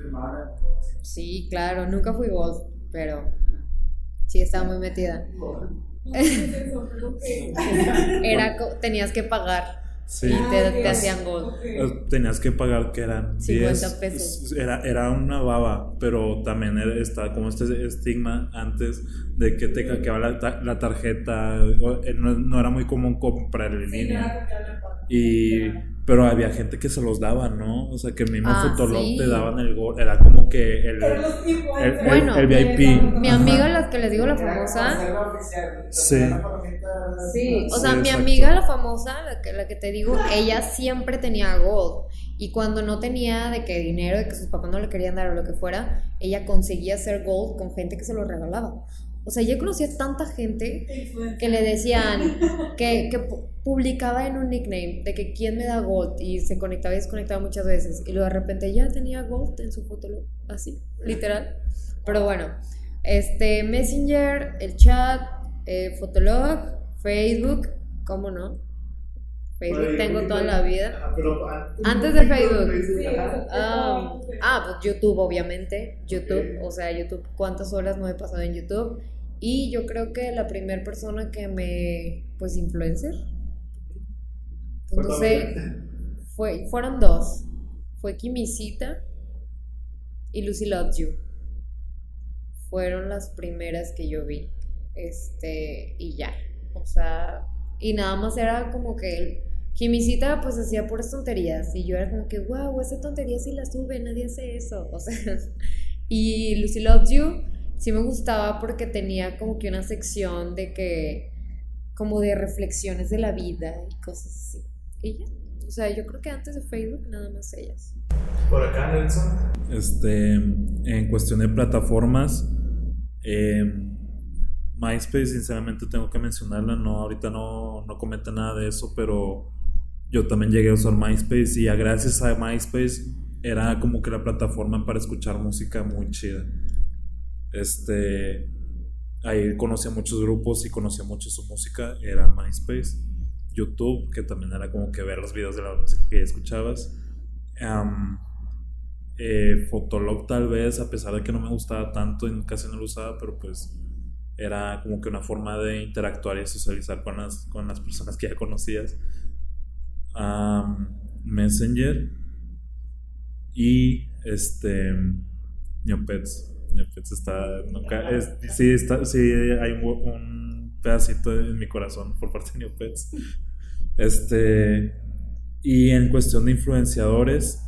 Sí, claro, nunca fui voz, pero sí estaba muy metida. Era, tenías que pagar Sí. y te, Ah, te hacían gol. Eh, Tenías que pagar que eran 50 10 pesos. Era, era una baba, pero también era- estaba como este estigma antes de que te hackeaba la, ta- la tarjeta. eh, No, no era muy común comprar en línea. Y, pero había gente que se los daba, ¿no? O sea, que mismo Ah, Fotolog sí. te daban el gol. Era como que el. El- Bueno, el VIP. Mi Ajá. amiga, la que les digo, la famosa. Sí. Sí, o Sí, sea, mi amiga, la famosa, la que, la que te digo, ella siempre tenía gold. Y cuando no tenía de que dinero, de que sus papás no le querían dar o lo que fuera, ella conseguía hacer gold con gente que se lo regalaba. O sea, ella conocía tanta gente que le decían, que, que pu- publicaba en un nickname de que quién me da gold y se conectaba y desconectaba muchas veces. Y luego de repente ya tenía gold en su foto, así, literal. Pero bueno, este, Messenger, el chat, eh, Fotolog, Facebook, ¿cómo no? Facebook Bueno, tengo yo- toda la vida. Ah, pero antes, de Facebook. Sí, Ah, ah, pues YouTube, obviamente. YouTube, o sea, YouTube, ¿cuántas horas no he pasado en YouTube? Y yo creo que la primera persona que me, pues, influencer, pues, Fue no tu sé, amiga. fue, fueron dos. Fue Kimisita y Lucy Loves You. Fueron las primeras que yo vi. Este, y ya. O sea, y nada más era como que el- Kimisita pues hacía puras tonterías. Y yo era como que, wow, esa tontería sí la sube, nadie hace eso. O sea, y Lucy Loves You sí me gustaba porque tenía como que una sección de que, como de reflexiones de la vida y cosas así. Y ya. O sea, yo creo que antes de Facebook nada más ellas. Por acá, Nelson. Este, en cuestión de plataformas, eh, MySpace, sinceramente tengo que mencionarla, no, ahorita no, no comenta nada de eso, pero yo también llegué a usar MySpace y ya gracias a MySpace era como que la plataforma para escuchar música muy chida. Este, ahí conocí a muchos grupos y conocí mucho su música, era MySpace. YouTube, que también era como que ver los videos de la música que escuchabas. Eh, Fotolog tal vez, a pesar de que no me gustaba tanto y casi no lo usaba, pero pues era como que una forma de interactuar y socializar con las, con las personas que ya conocías. Messenger y este Neopets. Neopets está, nunca, sí, está, sí, hay un, pedacito en mi corazón por parte de Neopets. Este, y en cuestión de influenciadores,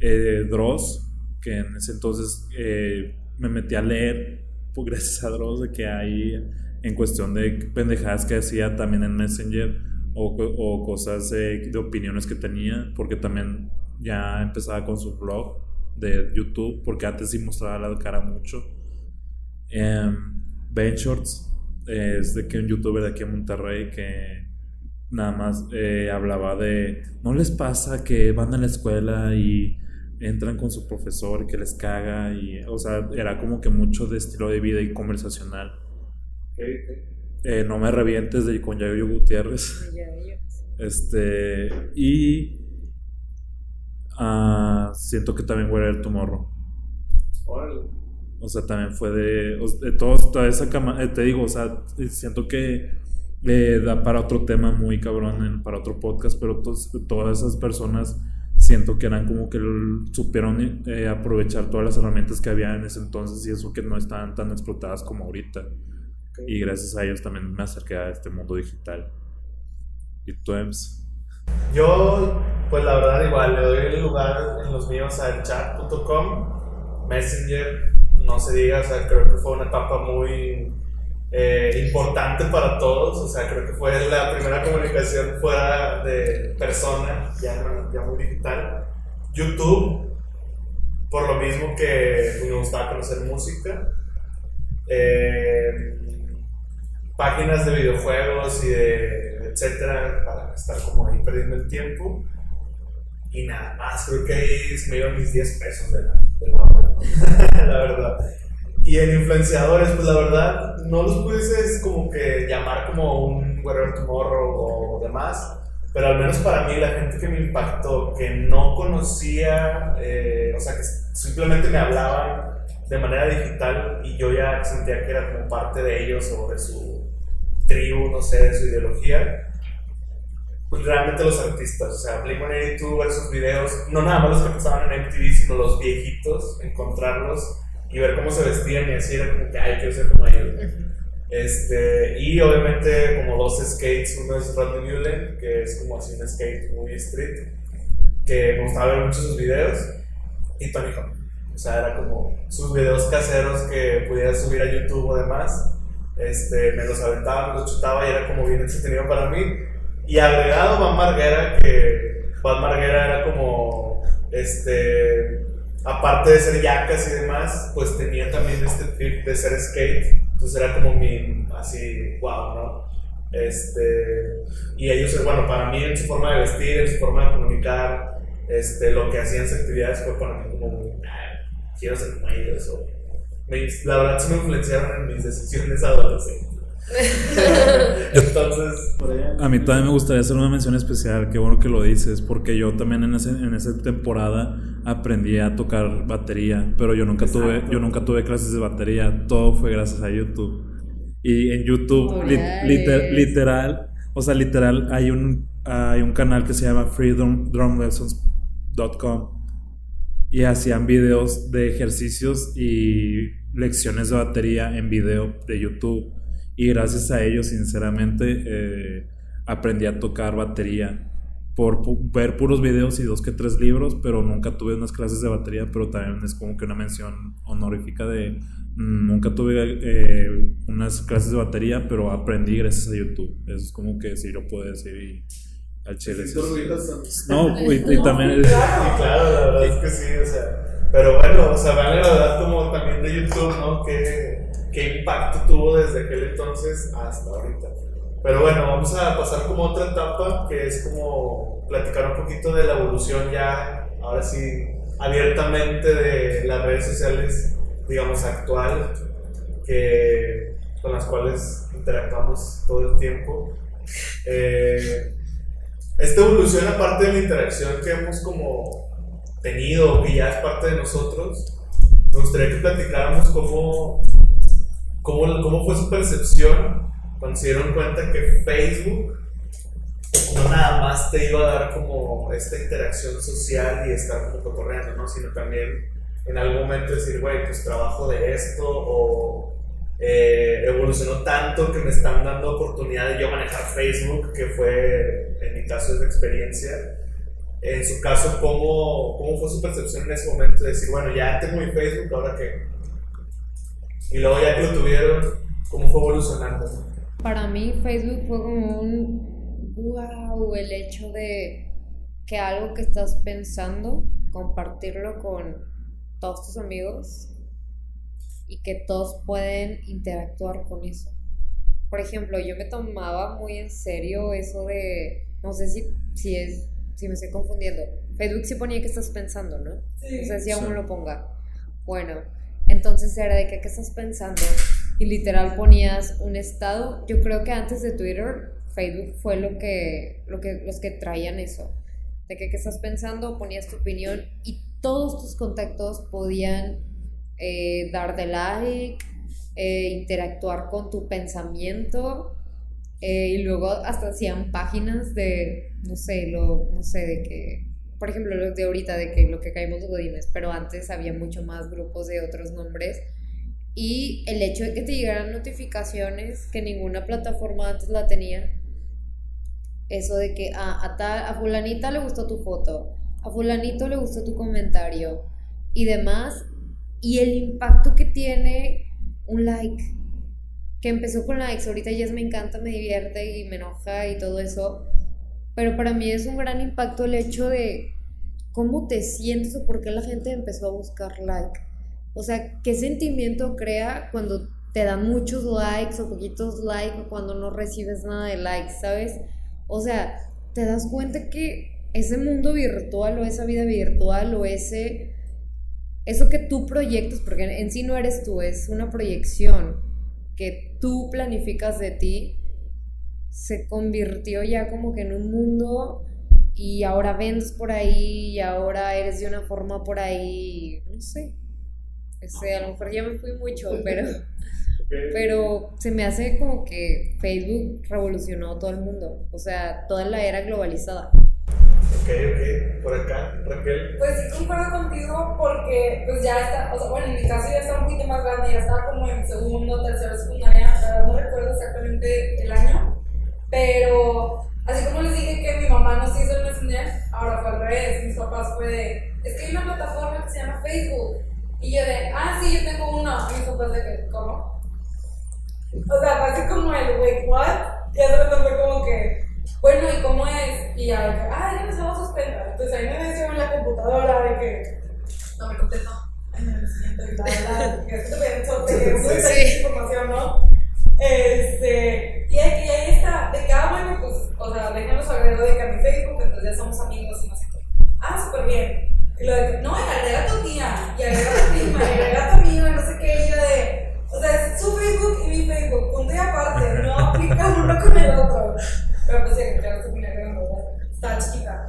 eh, Dross, que en ese entonces eh, me metí a leer, pues, gracias a Dross, de que hay en cuestión de pendejadas que hacía también en Messenger o, co- o cosas de opiniones que tenía, porque también ya empezaba con su blog de YouTube, porque antes sí mostraba la cara mucho. Em, ben Shorts es de que un youtuber de aquí en Monterrey que nada más eh, hablaba de no les pasa que van a la escuela y entran con su profesor que les caga y o sea era como que mucho de estilo de vida y conversacional. Eh, no me revientes de con Yayo Gutiérrez este y ah, siento que también a ver Tomorrow o sea, también fue de, todos, toda esa cama, eh, te digo, o sea, eh, siento que eh, da para otro tema muy cabrón, en- para otro podcast, pero tos- todas esas personas siento que eran como que supieron eh, aprovechar todas las herramientas que había en ese entonces y eso que no estaban tan explotadas como ahorita. Y gracias a ellos también me acerqué a este mundo digital. ¿Y tú, Ems? Yo, pues la verdad, igual le doy el lugar en los míos a chat.com, Messenger, no se diga, o sea, creo que fue una etapa muy eh, importante para todos, o sea, creo que fue la primera comunicación fuera de persona, ya, ya muy digital. YouTube, por lo mismo que me gustaba conocer música. Eh, páginas de videojuegos y de etcétera estar como ahí perdiendo el tiempo. Y nada más creo que ahí me dieron mis 10 pesos de la, de la la verdad. Y en influenciadores pues la verdad no los puedes como que llamar como un Whatever Tomorrow o demás pero al menos para mí la gente que me impactó que no conocía eh, o sea que simplemente me hablaban de manera digital y yo ya sentía que era como parte de ellos o de su tribu, no sé, de su ideología, realmente los artistas, o sea, Blink-182, ver sus videos, no nada más los que pasaban en MTV, sino los viejitos, encontrarlos y ver cómo se vestían y así era como que, ay, quiero ser como ellos. Este, y obviamente como dos skates, uno es Rodney Mullen, que es como así un skate muy street, que me gustaba ver mucho sus videos, y Tony Hawk. O sea, era como sus videos caseros que pudiera subir a YouTube o demás. Este, me los aventaba, me los chutaba y era como bien entretenido para mí. Y agregado Van Marguera, que Van Marguera era como, este, aparte de ser yacas y demás, pues tenía también este trip de ser skate. Entonces era como mi, así, wow, ¿no? Este, y ellos, bueno, para mí en su forma de vestir, en su forma de comunicar, este, lo que hacían sus actividades fue para mí como quiero ser como ellos. O, la verdad sí me influenciaron en mis decisiones adolescentes. Entonces. A mí también me gustaría hacer una mención especial, qué bueno que lo dices, porque yo también en, ese, en esa temporada aprendí a tocar batería, pero yo nunca, tuve, yo nunca tuve clases de batería, todo fue gracias a YouTube. Y en YouTube, li- Órale. liter- literal, o sea, literal, hay un, hay un canal que se llama freedrumlessons.com y hacían videos de ejercicios y lecciones de batería en video de YouTube. Y gracias a ellos, sinceramente, eh, aprendí a tocar batería por pu- ver puros videos y dos que tres libros, pero nunca tuve unas clases de batería, pero también es como que una mención honorífica de mm, nunca tuve eh, unas clases de batería, pero aprendí gracias a YouTube. Eso es como que sí lo puedo decir y al chile. Sí. No, y, y también... Sí, claro, la verdad es que sí, o sea. Pero bueno, o sea, vale la verdad como también de YouTube, ¿no? ¿Qué, qué impacto tuvo desde aquel entonces hasta ahorita? Pero bueno, vamos a pasar como a otra etapa, que es como platicar un poquito de la evolución ya, ahora sí, abiertamente de las redes sociales, digamos, actual, que, con las cuales interactuamos todo el tiempo. Eh, esta evolución, aparte de la interacción que hemos como tenido, que ya es parte de nosotros, me gustaría que platicáramos cómo, cómo, cómo fue su percepción cuando se dieron cuenta que Facebook no nada más te iba a dar como esta interacción social y estar como cotorreando, ¿no? Sino también en algún momento decir, güey, pues trabajo de esto o eh, evolucionó tanto que me están dando oportunidad de yo manejar Facebook, que fue en mi caso esa experiencia. En su caso, ¿cómo, ¿cómo fue su percepción en ese momento de decir, bueno, ya tengo mi Facebook, ahora qué? Y luego ya que lo tuvieron, ¿cómo fue evolucionando? Para mí Facebook fue como un wow, el hecho de que algo que estás pensando, compartirlo con todos tus amigos y que todos pueden interactuar con eso. Por ejemplo, yo me tomaba muy en serio eso de, no sé si, si es, si me estoy confundiendo. Facebook sí ponía que estás pensando, ¿no? Sí. No sé si aún Sí. lo ponga. Bueno, entonces era de que qué estás pensando y literal ponías un estado. Yo creo que antes de Twitter, Facebook fue lo que, lo que los que traían eso. De que qué estás pensando, ponías tu opinión y todos tus contactos podían eh, darte like, eh, interactuar con tu pensamiento eh, y luego hasta hacían páginas de, no sé, lo, no sé, de que, por ejemplo, lo de ahorita, de que lo que caímos los godines, pero antes había mucho más grupos de otros nombres. Y el hecho de que te llegaran notificaciones que ninguna plataforma antes la tenía. Eso de que a, a, tal, a fulanita le gustó tu foto, a fulanito le gustó tu comentario y demás. Y el impacto que tiene un like, que empezó con likes, ahorita ya es me encanta, me divierte y me enoja y todo eso. Pero para mí es un gran impacto el hecho de cómo te sientes o por qué la gente empezó a buscar like. O sea, qué sentimiento crea cuando te dan muchos likes o poquitos likes o cuando no recibes nada de likes, ¿sabes? O sea, te das cuenta que ese mundo virtual o esa vida virtual o ese eso que tú proyectas, porque en sí no eres tú, es una proyección que tú planificas de ti, se convirtió ya como que en un mundo y ahora vendes por ahí y ahora eres de una forma por ahí, no sé. Este, a lo mejor ya me fui mucho, pero, pero se me hace como que Facebook revolucionó todo el mundo, o sea, toda la era globalizada. Ok, ok, por acá, Raquel. Pues sí concuerdo contigo porque pues ya está, o sea, bueno, en mi caso ya estaba un poquito más grande, ya estaba como en segundo, tercero, secundaria, no recuerdo exactamente el año, pero así como les dije que mi mamá nos hizo el Messenger, ahora fue al revés, mis papás fue de, es que hay una plataforma que se llama Facebook, y yo de, ah, sí, yo tengo una, y mis papás de ¿cómo? O sea, fue así como el, wait, what? Y eso fue como que, bueno, ¿y cómo es? Y que, ah, ya nos vamos a suspender. Entonces ahí me decía en la computadora de que, no me contestó. Que es información, ¿no? Este, y ahí, y o sea, déjenlos agrego de a mi Facebook, entonces ya somos amigos y no sé qué. Ah, súper bien. Y lo de, no, y agrega a tu tía, y agrega a tu prima, y agrega a tu amigo, no sé qué, y yo de, o sea, es su Facebook y mi Facebook, punto y aparte, no aplica uno con el otro. Pero pues sí, claro, que mira, está chiquita.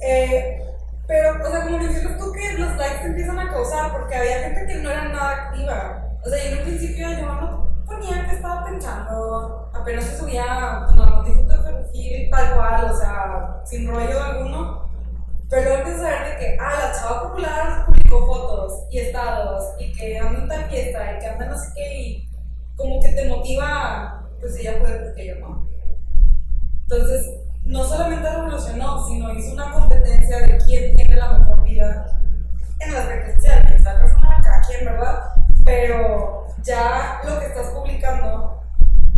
Eh, pero, o sea, como mencionas tú que los likes te empiezan a causar, porque había gente que no era nada activa. O sea, yo en un principio yo no ponía que estaba pensando, apenas se subía, no, disfruto perfil tal cual, o sea, sin rollo alguno. Pero luego empiezas a ver de que, ah, la chava popular publicó fotos y estados, y que anda en tal fiesta, y que anda no sé qué, y como que te motiva, pues ella puede porque yo no. Entonces, no solamente revolucionó, sino hizo una competencia de quién tiene la mejor vida en las redes sociales. La persona acá, quién, ¿verdad? Pero ya lo que estás publicando,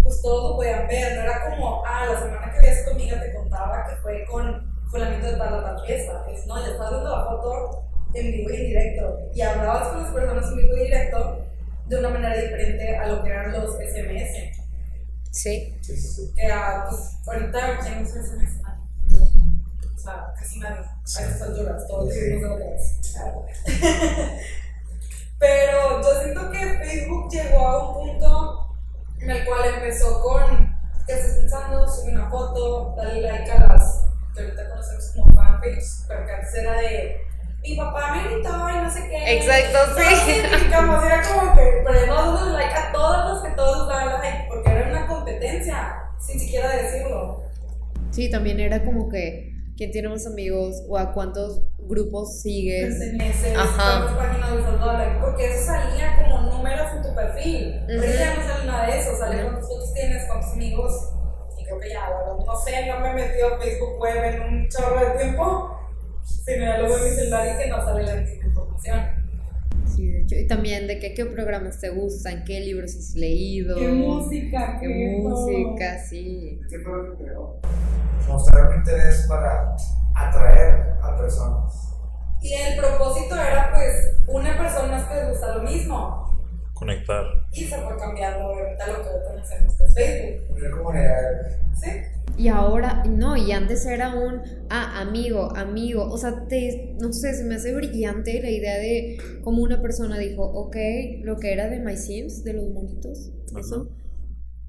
pues todos lo podían ver. No era como, ah, la semana que veías tu amiga te contaba que fue con fulanito de tal a tal fiesta. Es, no, ya estás viendo la foto en vivo y en directo. Y hablabas con las personas en vivo y directo de una manera diferente a lo que eran los SMS. Sí. Sí, sí, sí. Que ah, pues, ahorita ya no se SMS. O sea, casi nadie. A estas alturas, todos Sí. vivimos de lo que es. Pero yo siento que Facebook llegó a un punto en el cual empezó con que estés pensando, sube una foto, dale like a las que ahorita conocemos como fanfics, pero que antes era de mi papá me gritó y no sé qué. Exacto, sí. Todos identificamos, era como que, pero no damos like a todos los que todos daban like, porque era una competencia, sin siquiera decirlo. Sí, también era como que quién tiene más amigos o a cuántos grupos sigues. perteneces, Ajá. cuántas páginas de porque eso salía como números en tu perfil. Ujú. Ahorita ya no sale nada de eso, sale cuántas fotos tienes, cuántos amigos, y creo que ya, bueno, no sé, no me he metido a Facebook Web en un chorro de tiempo, sino ya lo veo en mi celular y que no sale la misma información. Sí, de hecho. Y también de que, qué programas te gustan, qué libros has leído. música, Qué música, sí. ¿Qué fue lo que? Mostrar un interés para atraer a personas. Y el propósito era, pues, una persona que les gusta lo mismo. Conectar. Y se fue cambiando ahorita lo que conocemos que es Facebook. Comunidades. ¿Sí? Y ahora, no, y antes era un, ah, amigo, amigo, o sea, te, no sé, se me hace brillante la idea de cómo una persona dijo, ok, lo que era de My Sims, de los monitos, Ajá. eso,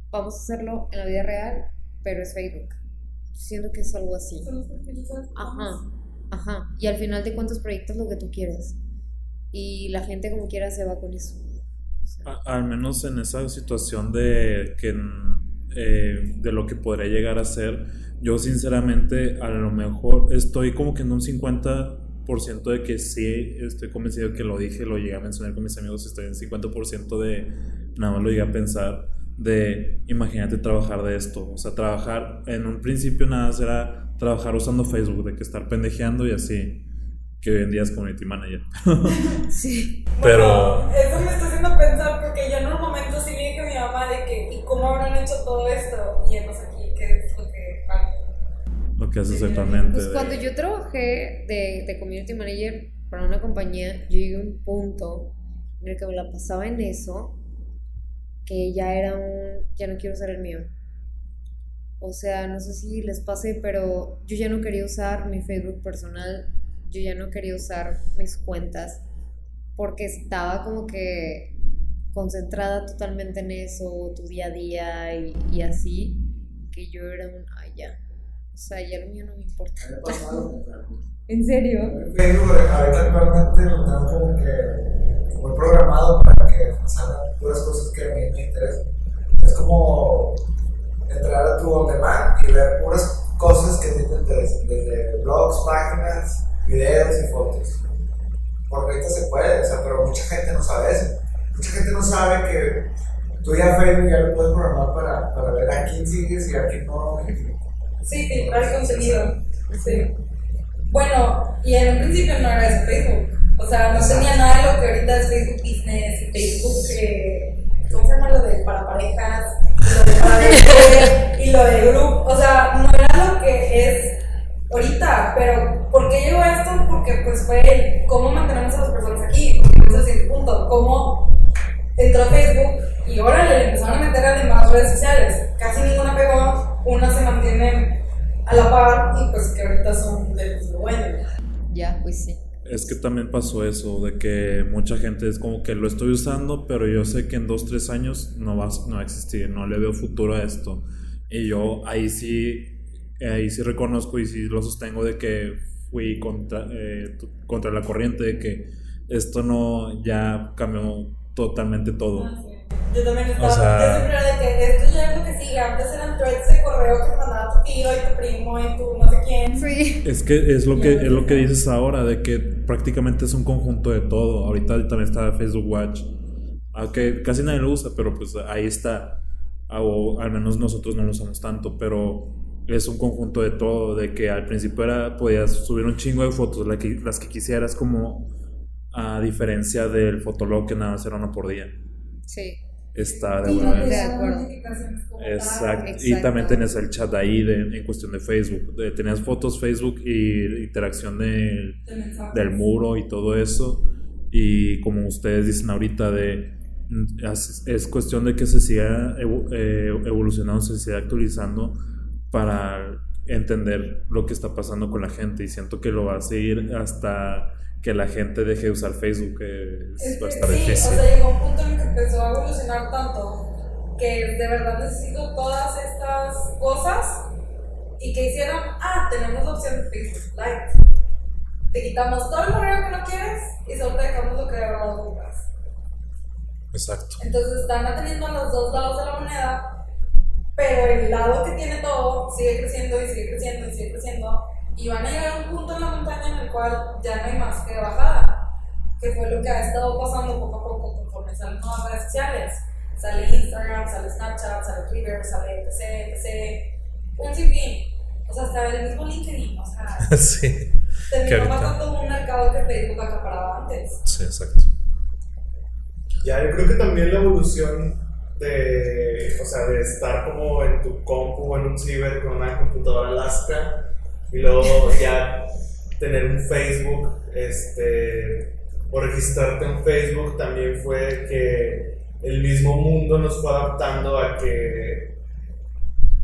vamos a hacerlo en la vida real, pero es Facebook. Siento que es algo así. Ajá, ajá. Y al final de cuentas proyectas lo que tú quieras. Y la gente como quiera se va con eso. O sea, A- al menos en esa situación de que eh, de lo que podría llegar a ser, yo sinceramente a lo mejor estoy como que en un 50% de que sí, estoy convencido que lo dije, lo llegué a mencionar con mis amigos, estoy en 50% de nada más lo llegué a pensar de imagínate trabajar de esto, o sea, trabajar en un principio nada más era trabajar usando Facebook, de que estar pendejeando y así, que hoy en día es community manager. sí. Pero- Bueno, eso me está haciendo pensar porque yo en un momento sí le dije a mi mamá de que, ¿y cómo habrán hecho todo esto? Y enos aquí, ¿qué es lo que? Lo que haces actualmente. Pues de- cuando yo trabajé de, de community manager para una compañía, yo llegué a un punto en el que me la pasaba en eso, que ya era un, ya no quiero usar el mío. O sea, no sé si les pase, pero yo ya no quería usar mi Facebook personal, yo ya no quería usar mis cuentas, porque estaba como que concentrada totalmente en eso, tu día a día y, y así, que yo era un, ay ya, o sea, ya lo mío no me importa. ¿En serio? Facebook, ahorita actualmente lo tengo como que muy programado para que salgan puras cosas que a mí me interesan. Es como entrar a tu on demand y ver puras cosas que a te interesan, desde blogs, páginas, videos y fotos. Porque ahorita se puede, o sea, pero mucha gente no sabe eso. Mucha gente no sabe que tú ya Facebook ya lo puedes programar para, para ver a quién sigues y a quién no. Sí, filtrar contenido. Sí. Bueno, y en un principio no era eso Facebook. O sea, no tenía nada de lo que ahorita es Facebook Business y Facebook, eh, ¿cómo se llama lo de para parejas? Y lo de para bebé, y lo de grupo. O sea, no era lo que es ahorita. Pero, ¿por qué llegó esto? Porque pues fue el cómo mantenemos a las personas aquí. Ese es el punto. Cómo entró Facebook y ahora le empezaron a meter a demás redes sociales. Casi ninguna pegó, una se mantiene a la par y pues que ahorita son de los buenos. Ya, pues sí. Es que también pasó eso, de que mucha gente es como que lo estoy usando, pero yo sé que en dos, tres años no va, no va a existir, no le veo futuro a esto. Y yo ahí sí ahí sí reconozco y sí lo sostengo de que fui contra, eh, contra la corriente, de que esto no ya cambió totalmente todo. Ah. Yo también estaba, O sea- yo siempre era de que esto ya es lo que sigue. Antes eran threads de correo que te mandaba tu tío y tu primo y tu no sé quién. Sí. Es que es lo que es lo que dices ahora, de que prácticamente es un conjunto de todo. Ahorita también está Facebook Watch, aunque casi nadie lo usa, pero pues ahí está. Ah, O al menos nosotros no lo usamos tanto, pero es un conjunto de todo, de que al principio era podías subir un chingo de fotos, la que- las que quisieras, como a diferencia del Fotolog que nada más era una por día. Sí. Está de Y buena acuerdo. Exacto. Y también tenías el chat ahí de, en cuestión de Facebook. De- tenías fotos, Facebook y interacción de, del muro y todo eso. Y como ustedes dicen ahorita, de es, es cuestión de que se siga eh, evolucionando, se siga actualizando para entender lo que está pasando con la gente. Y siento que lo va a seguir hasta que la gente deje de usar Facebook, que es, Es va a que estar sí, difícil. o sea, llegó un punto en el que empezó a evolucionar tanto que de verdad necesito todas estas cosas y que hicieron, ah, tenemos la opción de Facebook Lite. Te quitamos todo el correo que no quieres y solo te dejamos lo que de verdad ocupas. Exacto. Entonces están atendiendo a los dos lados de la moneda, pero el lado que tiene todo sigue creciendo y sigue creciendo y sigue creciendo. Y van a llegar a un punto en la montaña en el cual ya no hay más que bajada, que fue lo que ha estado pasando poco a poco conforme salen nuevas redes sociales. Sale Instagram, sale Snapchat, sale Twitter, sale etc, etc. Un sinfín. O sea, hasta el mismo LinkedIn, o sea, sí, terminó matando un mercado que Facebook acaparaba antes. sí, exacto. Ya, yo creo que también la evolución de, o sea, de estar como en tu compu o en un ciber con una computadora Alaska y luego ya tener un Facebook, este, o registrarte en Facebook también fue que el mismo mundo nos fue adaptando a que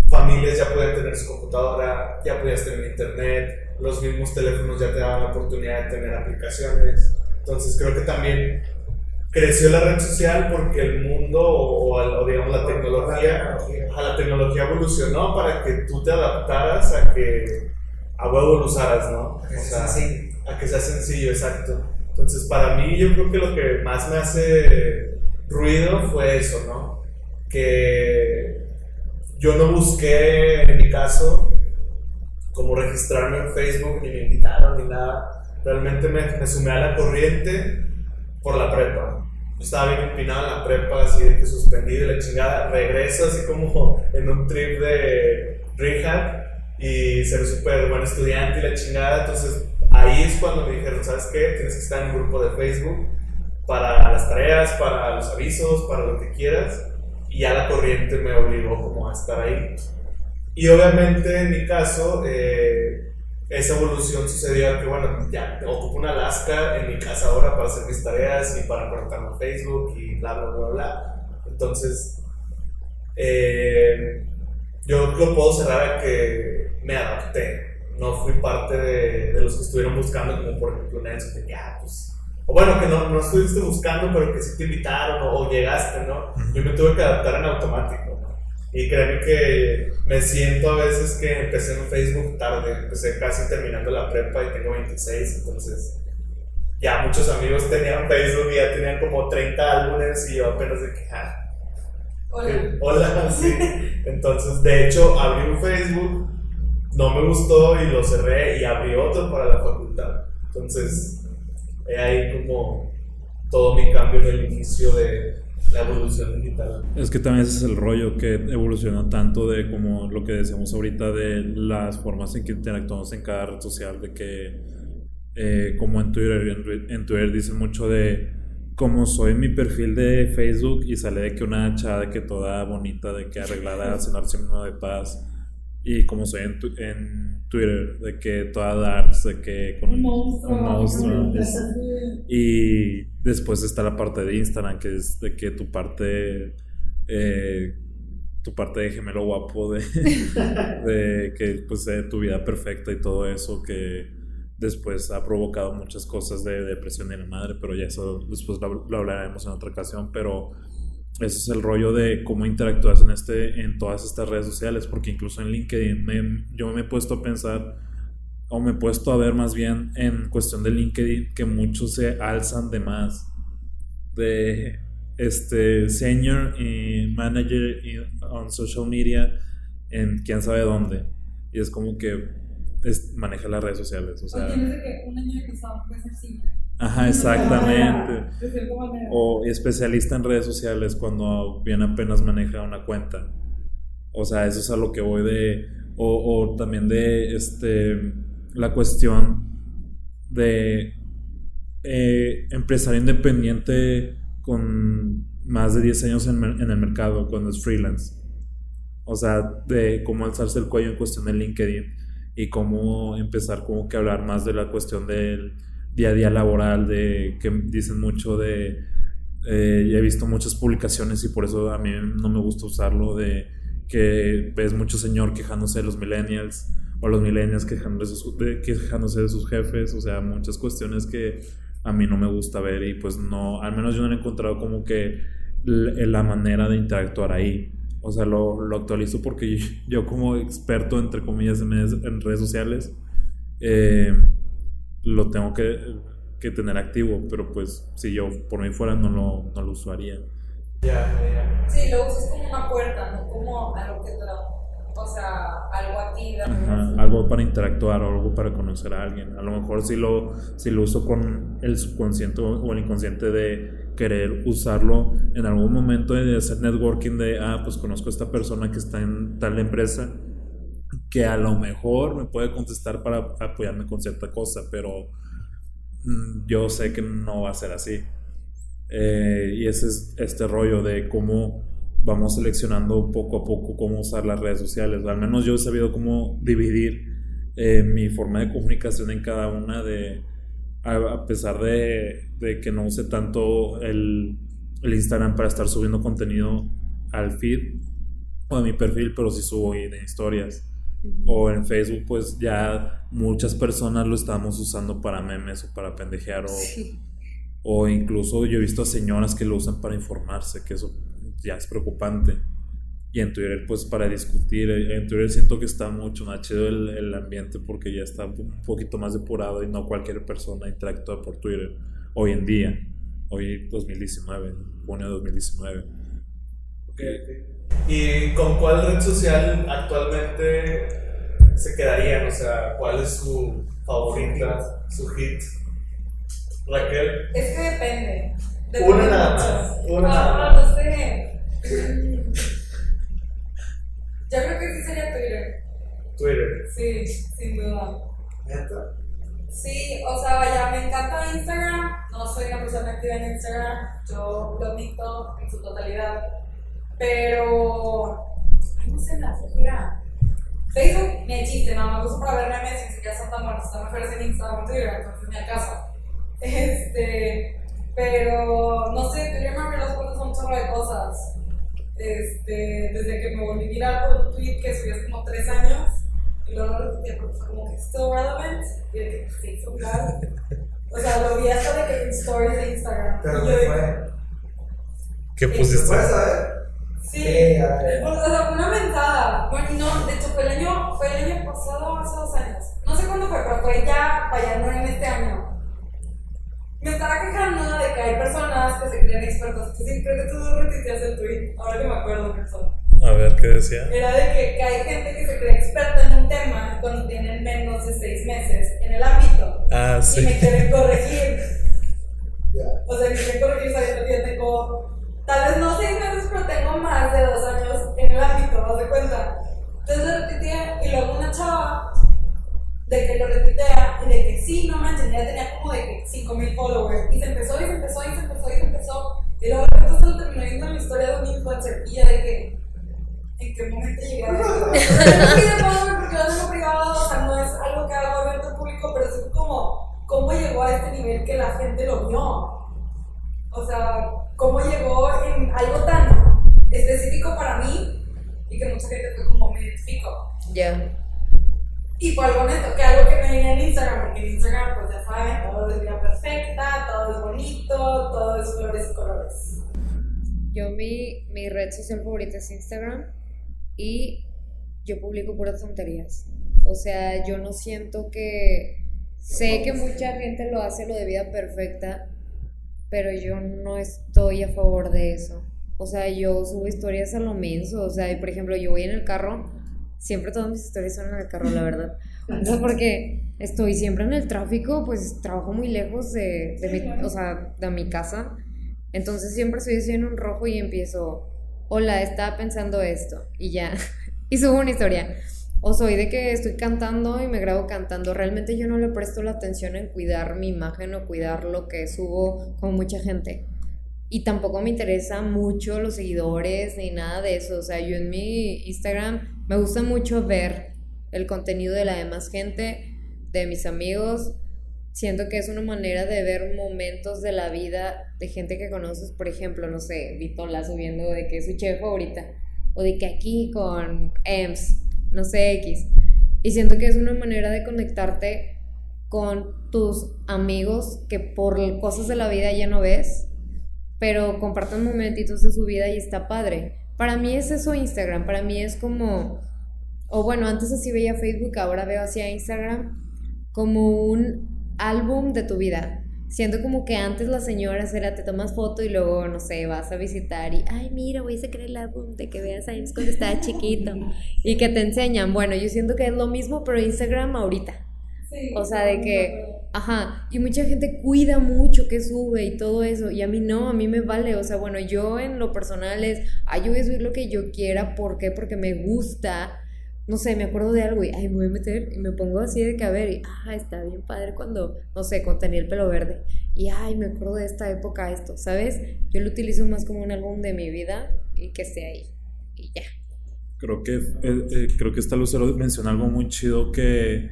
familias ya podían tener su computadora, ya podías tener internet, los mismos teléfonos ya te daban la oportunidad de tener aplicaciones. Entonces creo que también creció la red social porque el mundo o, o digamos la tecnología, a la tecnología evolucionó para que tú te adaptaras a que a huevo lo usaras, ¿no? Que O sea sea, sencillo. a que sea sencillo, exacto. Entonces, para mí, yo creo que lo que más me hace ruido fue eso, ¿no? Que yo no busqué, en mi caso, como registrarme en Facebook, ni me invitaron, ni nada. Realmente me, me sumé a la corriente por la prepa. Yo estaba bien empinado en la prepa, así de que suspendí de la chingada. Regreso así como en un trip de rehab y ser súper buen estudiante y la chingada. Entonces ahí es cuando me dijeron, ¿sabes qué? Tienes que estar en un grupo de Facebook para las tareas, para los avisos, para lo que quieras. Y ya la corriente me obligó como a estar ahí. Y obviamente en mi caso, eh, esa evolución sucedió que, bueno, ya ocupo una Alaska en mi casa ahora para hacer mis tareas y para conectarme a Facebook y bla, bla, bla, bla. Entonces, eh, yo lo puedo cerrar a que me adapté. No fui parte de, de los que estuvieron buscando, como por ejemplo Nelson, de que, ah, pues. O bueno, que no, no estuviste buscando, pero que sí te invitaron o, o llegaste, ¿no? Yo me tuve que adaptar en automático, ¿no? Y créeme que me siento a veces que empecé en Facebook tarde, empecé casi terminando la prepa y tengo 26, entonces ya muchos amigos tenían Facebook y ya tenían como 30 álbumes y yo apenas de que, ah, Hola. Hola, sí. Entonces, de hecho, abrí un Facebook, no me gustó y lo cerré y abrí otro para la facultad. Entonces, he ahí como todo mi cambio en el inicio de la evolución digital. Es que también ese es el rollo que evolucionó tanto de como lo que decíamos ahorita de las formas en que interactuamos en cada red social, de que eh, como en Twitter, en, en Twitter dicen mucho de como soy mi perfil de Facebook y sale de que una chava de que toda bonita, de que arreglada, haciendo signo de paz. Y como soy en, tu- en Twitter, de que toda darks, de que con Un monstruo. un monstruo, es- Sí. y después está la parte de Instagram, que es de que tu parte, eh, tu parte de gemelo guapo, de, de que pues de tu vida perfecta y todo eso, que después ha provocado muchas cosas de depresión en la madre, pero ya eso después lo, lo hablaremos en otra ocasión, pero ese es el rollo de cómo interactúas en, este, en todas estas redes sociales, porque incluso en LinkedIn yo me he puesto a pensar, o me he puesto a ver más bien en cuestión de LinkedIn, que muchos se alzan de más, de este senior y manager y- on social media en quién sabe dónde. Y es como que es- maneja las redes sociales, o sea... tienes de que un año de casado puede ser senior. Ajá, exactamente. O especialista en redes sociales cuando bien apenas maneja una cuenta. O sea, eso es a lo que voy de. O, o también de este la cuestión de eh, empresario independiente con más de 10 años en, en el mercado cuando es freelance. O sea, de cómo alzarse el cuello en cuestión de LinkedIn y cómo empezar como que hablar más de la cuestión del día a día laboral, de que dicen mucho de... eh, he visto muchas publicaciones y por eso a mí no me gusta usarlo, de que ves mucho señor quejándose de los millennials o los millennials quejándose de, sus, de- quejándose de sus jefes, o sea, muchas cuestiones que a mí no me gusta ver y pues no, al menos yo no he encontrado como que la manera de interactuar ahí. O sea, lo, lo actualizo porque yo, como experto, entre comillas, en, redes- en redes sociales, eh, lo tengo que, que tener activo, pero pues si yo por mí fuera no lo, no lo usaría. Ya, ya. Sí, lo usas como una puerta, no como algo que te lo. O sea, algo a ti. Ajá, algo para interactuar o algo para conocer a alguien. A lo mejor si lo, si lo uso con el subconsciente o el inconsciente de querer usarlo en algún momento de hacer networking de, ah, pues conozco a esta persona que está en tal empresa que a lo mejor me puede contestar para apoyarme con cierta cosa, pero mm, yo sé que no va a ser así. Eh, y ese es este rollo de cómo vamos seleccionando poco a poco cómo usar las redes sociales. Al menos yo he sabido cómo dividir eh, mi forma de comunicación en cada una de, a, pesar de, de que no use tanto el, el Instagram para estar subiendo contenido al feed o a mi perfil, pero sí subo en historias. O en Facebook, pues ya muchas personas lo estamos usando para memes o para pendejear o, Sí. o incluso yo he visto a señoras que lo usan para informarse, que eso ya es preocupante. Y en Twitter, pues para discutir, eh, en Twitter siento que está mucho más chido el, el ambiente porque ya está un poquito más depurado y no cualquier persona interactúa por Twitter hoy en día, hoy 2019, junio de 2019. Ok, ok. ¿Y con cuál red social actualmente se quedarían? O sea, ¿cuál es su favorita, su hit? Raquel. Es que depende. Una Depende nada mucho. más, una Ah, nada más. no sé. Yo creo que sí sería Twitter. Twitter. Sí, sin duda. Neta. Sí, o sea, vaya, me encanta Instagram. No soy una persona activa en Instagram. Yo lo admito en su totalidad. Pero. Ay, no sé, me hace flojera. Facebook, de chiste, más lo uso para ver memes y ni siquiera son tan buenos. Están mejores en Instagram o Twitter, entonces ni al caso. Este. Pero, no sé, Twitter me puertas a un chorro de cosas. Este, desde que me volví viral por un tweet que subí hace como tres años y luego lo repetí porque fue como que still relevant y de que se hizo viral. O sea, lo vi hasta de que en stories de Instagram. Pero y yo fue. ¿Qué Sí, ¿Se puede saber? Sí, Sí, a ver. o sea, fue una mentada. Bueno, no, de hecho fue el año, fue el año pasado, hace dos años. No sé cuándo fue, pero fue ya, vaya, no en este año. Me estaba quejando de que hay personas que se creen expertas. Sí, creo que tú repitias el tweet, ahora que me acuerdo, persona. A ver, ¿qué decía? Era de que, que hay gente que se cree experta en un tema cuando tienen menos de seis meses en el ámbito. Ah, Y me sí. quieren corregir. Ya. O sea, me quieren corregir sabiendo que yo tengo, tal vez no seis meses, pero tengo más de dos años en el ámbito, ¿no de cuenta? Entonces lo repetía y luego una chava de que lo retuitea y de que sí, no manches, ya tenía como de que 5000 followers. Y se empezó y se empezó y se empezó y se empezó. Y luego se lo terminó viendo en la historia de un influencer y ya de que, ¿en qué momento sea, no soy de follower porque lo tengo privado, o sea, no es algo que hago abierto al público, pero es como, ¿cómo llegó a este nivel que la gente lo vio? O sea, ¿cómo llegó en algo tan específico para mí y que mucha gente fue como me identifico? Ya. Y fue algo honesto, que algo que me venía en Instagram, porque en Instagram, pues ya saben, todo es vida perfecta, todo es bonito, todo es flores y colores. Yo mi, mi red social favorita es Instagram y yo publico puras tonterías. O sea, yo no siento que... Sé que mucha gente lo hace lo de vida perfecta, pero yo no estoy a favor de eso. O sea, yo subo historias a lo menso. O sea, por ejemplo, yo voy en el carro, siempre todas mis historias son en el carro, la verdad. O sea, porque estoy siempre en el tráfico, pues trabajo muy lejos de, de mi, o sea, de mi casa. Entonces siempre estoy así en un rojo y empiezo, hola, estaba pensando esto. Y ya, y subo una historia. O soy de que estoy cantando y me grabo cantando. Realmente yo no le presto la atención en cuidar mi imagen o cuidar lo que subo como mucha gente. Y tampoco me interesa mucho los seguidores ni nada de eso. O sea, yo en mi Instagram me gusta mucho ver el contenido de la demás gente, de mis amigos. Siento que es una manera de ver momentos de la vida de gente que conoces. Por ejemplo, no sé, Vitola subiendo de que es su chef favorita. O de que aquí con EMS, no sé, X. Y siento que es una manera de conectarte con tus amigos que por cosas de la vida ya no ves, pero comparten momentitos de su vida y está padre. Para mí es eso Instagram, para mí es como, o bueno, antes así veía Facebook, ahora veo hacia Instagram como un álbum de tu vida. Siento como que antes las señoras era te tomas foto y luego, no sé, vas a visitar y, ay, mira, voy a sacar el álbum de que veas a James cuando estaba chiquito y que te enseñan. Bueno, yo siento que es lo mismo, pero Instagram ahorita. Sí, O sea, de que, ajá, y mucha gente cuida mucho que sube y todo eso, y a mí no, a mí me vale, o sea, bueno, yo en lo personal es, ay, yo voy a subir lo que yo quiera, ¿por qué? Porque me gusta, no sé, me acuerdo de algo y, ay, me voy a meter, y me pongo así de que, a ver, y, ah, está bien padre cuando, no sé, cuando tenía el pelo verde, y, ay, me acuerdo de esta época esto, ¿sabes? Yo lo utilizo más como un álbum de mi vida y que esté ahí, y ya. Creo que, eh, eh, creo que esta Lucero menciona algo muy chido que,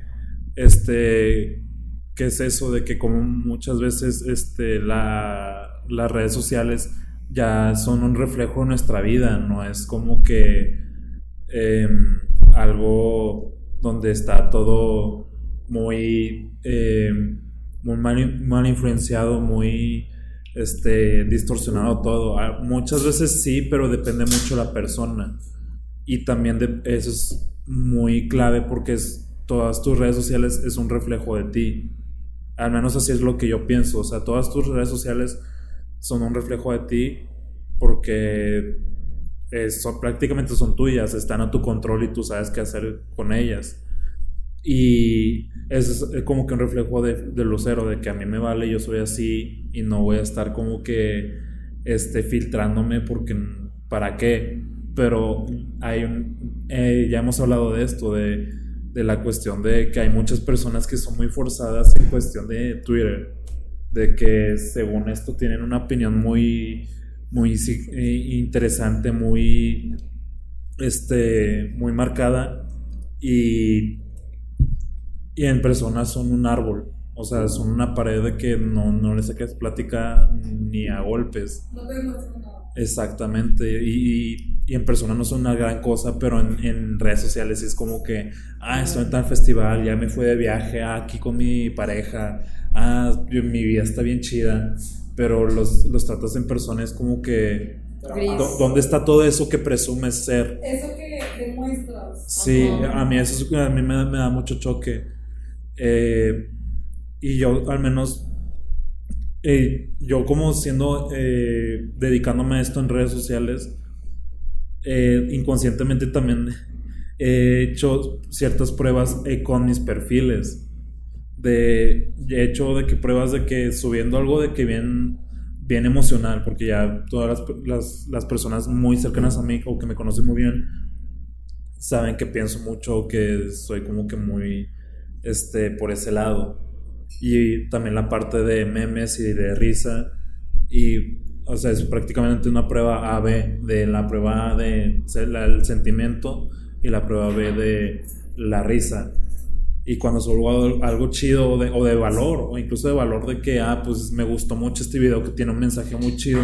este, que es eso de que como muchas veces este, la, las redes sociales ya son un reflejo de nuestra vida, no es como que em, algo donde está todo muy, em, muy mal, influenciado, muy este, distorsionado todo. Ah, Muchas veces sí, pero depende mucho de la persona. Y también eso es muy clave porque es, todas tus redes sociales es un reflejo de ti. Al menos así es lo que yo pienso. O sea, todas tus redes sociales son un reflejo de ti porque eh, son, prácticamente son tuyas, están a tu control y tú sabes qué hacer con ellas. Y es como que un reflejo de, de Lucero, de que a mí me vale, yo soy así y no voy a estar como que este, filtrándome porque para qué. Pero hay un, eh, ya hemos hablado de esto, de, de la cuestión de que hay muchas personas que son muy forzadas en cuestión de Twitter, de que según esto tienen una opinión muy, muy eh, interesante, muy, este, muy marcada y, y en persona son un árbol. O sea, son una pared de que no, no le saques plática ni a golpes. No te nada. Exactamente, y, y- y en persona no son una gran cosa, pero en, en redes sociales es como que, ah, estoy en tal festival, ya me fui de viaje, ah, aquí con mi pareja, ah, yo- mi vida está bien chida, pero los, los tratas en persona es como que, Gris. ¿dó- ¿dónde está todo eso que presumes ser? Eso que demuestras. Sí, Ajá. a mí eso es- a mí me, da- me da mucho choque. Eh, y yo al menos, eh, yo como siendo, eh, dedicándome a esto en redes sociales, eh, inconscientemente también he hecho ciertas pruebas eh, con mis perfiles. De, he hecho de que pruebas de que subiendo algo de que bien, bien emocional, porque ya todas las, las, las personas muy cercanas a mí o que me conocen muy bien saben que pienso mucho, que soy como que muy este, por ese lado. Y también la parte de memes y de risa. Y, o sea, es prácticamente una prueba A-B, de la prueba A de el sentimiento y la prueba B de la risa. Y cuando subo algo, chido o de, o de valor, o incluso de valor de que, ah, pues me gustó mucho este video que tiene un mensaje muy chido,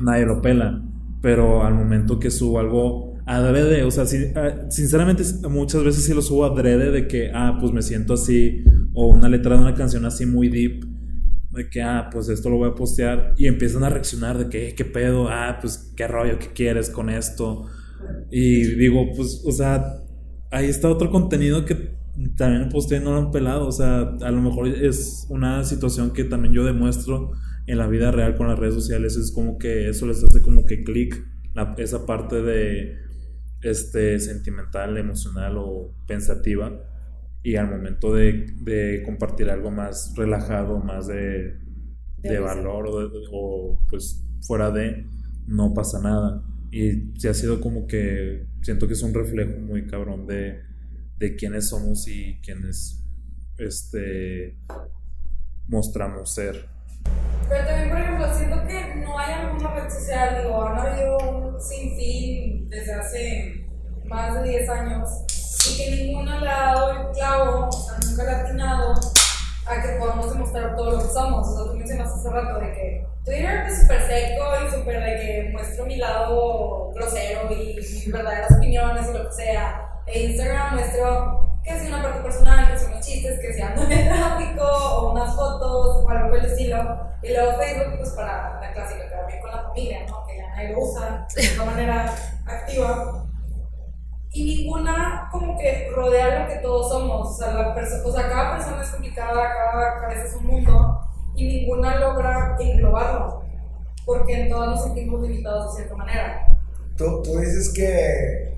nadie lo pela. Pero al momento que subo algo adrede, o sea, sí, ah, sinceramente muchas veces sí lo subo adrede de que, ah, pues me siento así, o una letra de una canción así muy deep, de que, ah, pues esto lo voy a postear y empiezan a reaccionar de que, "Eh, ¿qué pedo? Ah, pues qué rollo, ¿qué quieres con esto? Y digo, pues, o sea, ahí está otro contenido que también posteé no lo han pelado, o sea, a lo mejor es una situación que también yo demuestro en la vida real con las redes sociales, es como que eso les hace como que clic, esa parte de, este, sentimental, emocional o pensativa y al momento de, de compartir algo más relajado, más de, De valor o, de- o, pues fuera de, no pasa nada. Y sí ha sido como que siento que es un reflejo muy cabrón de, de quiénes somos y quiénes este, mostramos ser. Pero también, por ejemplo, siento que no hay alguna red social, digo, han habido un sinfín desde hace más de 10 años y que ninguna le ha dado el clavo, o sea, nunca le ha atinado a que podamos demostrar todo lo que somos. O sea, tú mencionaste hace rato de que Twitter es súper seco y súper de que muestro mi lado grosero y mis verdaderas opiniones y lo que sea. E Instagram muestro que si una parte personal, que son los chistes, que si ando en tráfico o unas fotos o algo por el estilo. Y luego Facebook, pues para la clásica, que también con la familia, ¿no? Que ya nadie lo usa de una manera activa. Y ninguna como que rodea lo que todos somos. O sea, la perso- o sea cada persona es complicada, cada cabeza es un mundo. Y ninguna logra englobarlo. Porque en todas nos sentimos limitados de cierta manera. Tú, tú dices que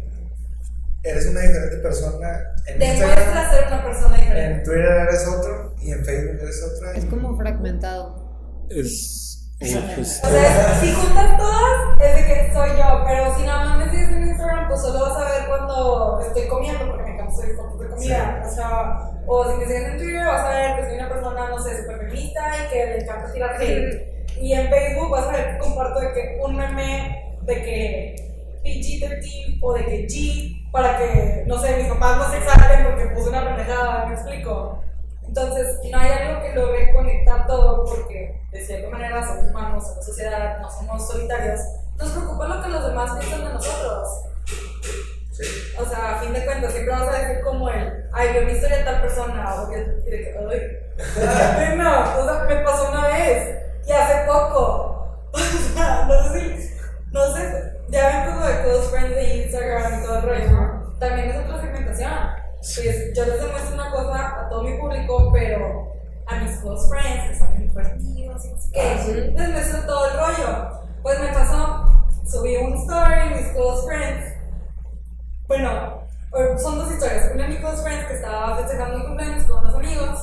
eres una diferente persona en Demuestra Instagram, ser una persona en diferente. Twitter eres otro y en Facebook eres otra. Es como fragmentado. Es, o, pues, O sea, si juntas todas, es de que soy yo, pero si nada más me sigues en Instagram, pues solo vas a ver cuando estoy comiendo, porque me encanta subir fotos de comida. O sea, o si me sigues en Twitter, vas a ver que soy una persona, no sé, súper feminista y que le encanta tirar hate. Y en Facebook vas a ver que comparto de que un meme de que PG-13 o de que G, para que, no sé, mis papás no se exalten porque puse una pendejada, me explico. Entonces, no hay algo que logre conectar todo porque de cierta manera somos humanos, somos sociedad, no somos solitarios. Nos preocupa lo que los demás piensan de nosotros. O sea, a fin de cuentas, siempre vas a decir como el, ay, yo mi historia de tal persona, o que, que, ay, no, o sea, me pasó una vez, y hace poco. O sea, no sé si, no sé, ya ven como de close friends de Instagram y todo el rollo, ¿no? También es otra segmentación. Pues yo les demuestro una cosa a todo mi público, pero a mis close friends, que son mis mejores amigos, qué, les muestro todo el rollo. Pues me pasó, subí un story, mis close friends, bueno, eh, son dos historias. Una de mis close friends que estaba festejando mi cumpleaños con unos amigos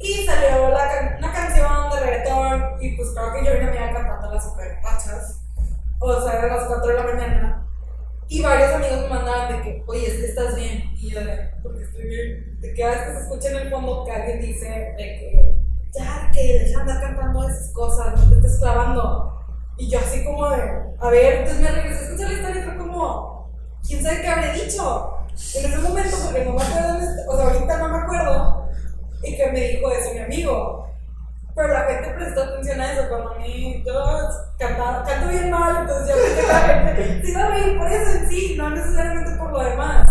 y salió la can- una canción de reggaetón y pues creo que yo y una amiga cantando las super pachas. O sea, eran las 4 de la mañana. Y varios amigos me mandaban de que, oye, estás bien. Y yo de, porque estoy bien. De que a veces se escucha en el fondo que alguien dice de que, ya, que deja de andar cantando esas cosas, no te estés clavando. Y yo así como de, a ver, entonces me regresé a escuchar la historia y fue como, quién sabe qué habré dicho. En ese momento, porque no me acuerdo, o sea, ahorita no me acuerdo, y que me dijo eso mi amigo. Pero la gente prestó atención a eso, cuando a mí yo cantaba, canto bien mal, entonces yo pensé que la gente se iba a reír por eso en sí, no necesariamente por lo demás.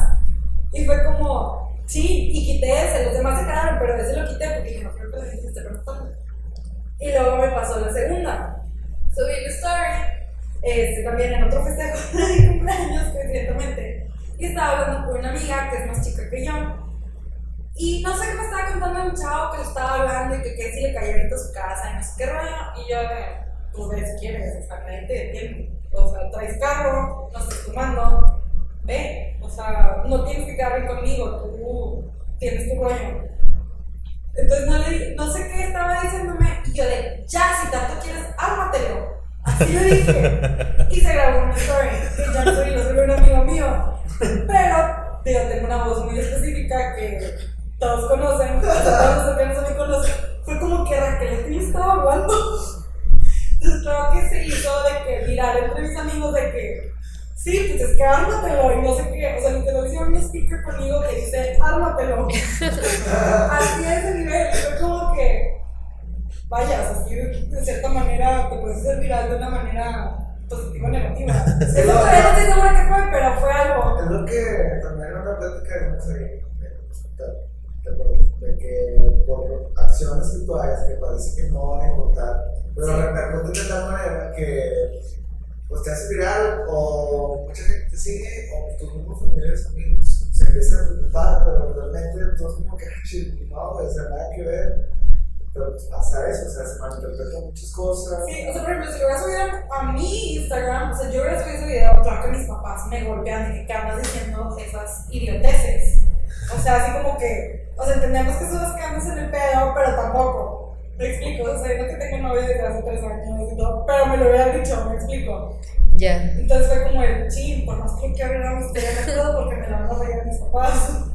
Y fue como, sí, y quité ese, los demás se quedaron, pero ese lo quité porque no creo que la gente esté preguntando. Y luego me pasó la segunda. Subí una story, este, también en otro festejo de mi cumpleaños, coincidentemente. Y estaba hablando con una amiga que es más chica que yo. Y no sé qué me estaba contando un chavo que le estaba hablando y que, que si le ahorita a su casa y no sé qué rollo. Y yo de, pues ve si quieres, o sea. O sea, traes carro, no estás tomando, ve. O sea, no tienes que quedar bien conmigo, tú tienes tu rollo. Entonces no, le, no sé qué estaba diciéndome y yo de, ya, si tanto quieres, ármatelo. Así le dije. Y se grabó una story, que ya soy, lo soy un amigo mío. Pero, digo, tengo una voz muy específica que todos conocen, todos los cercanos a mí conocen. Fue como que Raquel, ¿qué me estaba hablando? Entonces creo que se hizo de que viral entre mis amigos de que sí, pues es que ármatelo y no sé qué. O sea, literal hicieron un speaker conmigo que dice ármatelo. Así es el nivel. Fue como que vaya, o sea, de cierta manera te puedes hacer viral de una manera positiva o negativa. Eso todavía no estoy segura que fue, pero fue algo. Es lo que también era una plática de no sé, acciones que tú hagas que parece que no van a importar, pero repercuten de tal manera que pues te hace viral o mucha gente te sigue o tus mismos familiares, amigos se empiezan a preocupar, pero realmente todos como que, "Ay, no, sea, nada que ver. Pero pues pasa eso, o sea, se malinterpretan muchas cosas. Sí, o sea, por ejemplo, si lo hubiera subido a mi Instagram, o sea, yo hubiera subido ese video, claro que mis papás me golpean de que andas diciendo esas idioteces. O sea, así como que, o sea, entendemos que que andas en el pedo, pero tampoco. Me explico, o sea, yo que tengo novio desde hace tres años y todo, pero me lo hubieran dicho, me explico. Ya. Entonces fue como el chin, por más que quiero agregar mi historia de todo porque me la van a reír mis papás.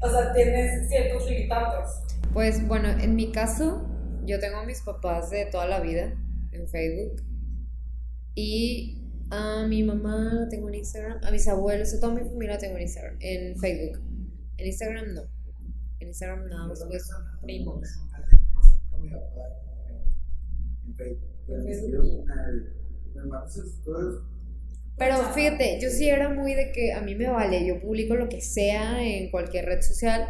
O sea, tienes ciertos limitantes. Pues bueno, en mi caso, yo tengo a mis papás de toda la vida en Facebook. Y a mi mamá tengo en Instagram. A mis abuelos, a toda mi familia tengo en Instagram. En Facebook. En Instagram no. En Instagram nada más pues primos. Pero fíjate, yo sí era muy de que a mí me vale, yo publico lo que sea en cualquier red social.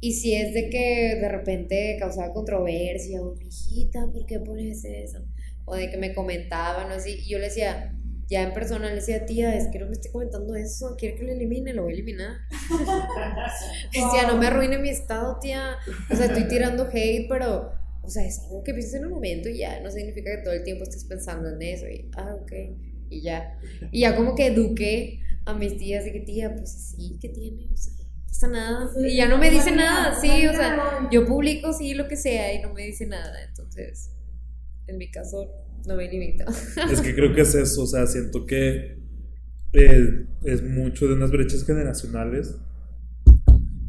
Y si es de que de repente causaba controversia, o hijita, ¿por qué pones eso? O de que me comentaban o así, y yo le decía, ya en persona le decía, tía, es que no me estoy comentando eso, quiere que lo elimine, lo voy a eliminar. Decía, no me arruine mi estado, tía. O sea, estoy tirando hate, pero, o sea, es algo que piensas en el momento y ya, no significa que todo el tiempo estés pensando en eso. Y, ah, ok, y ya. Y ya como que eduqué a mis tías de que, tía, pues sí, ¿qué tiene? O sea, pasa nada. Y ya no me dice nada, sí, o sea, yo publico sí lo que sea y no me dice nada. Entonces, en mi caso, no me limito. Es que creo que es eso, o sea, siento que eh, es mucho de unas brechas generacionales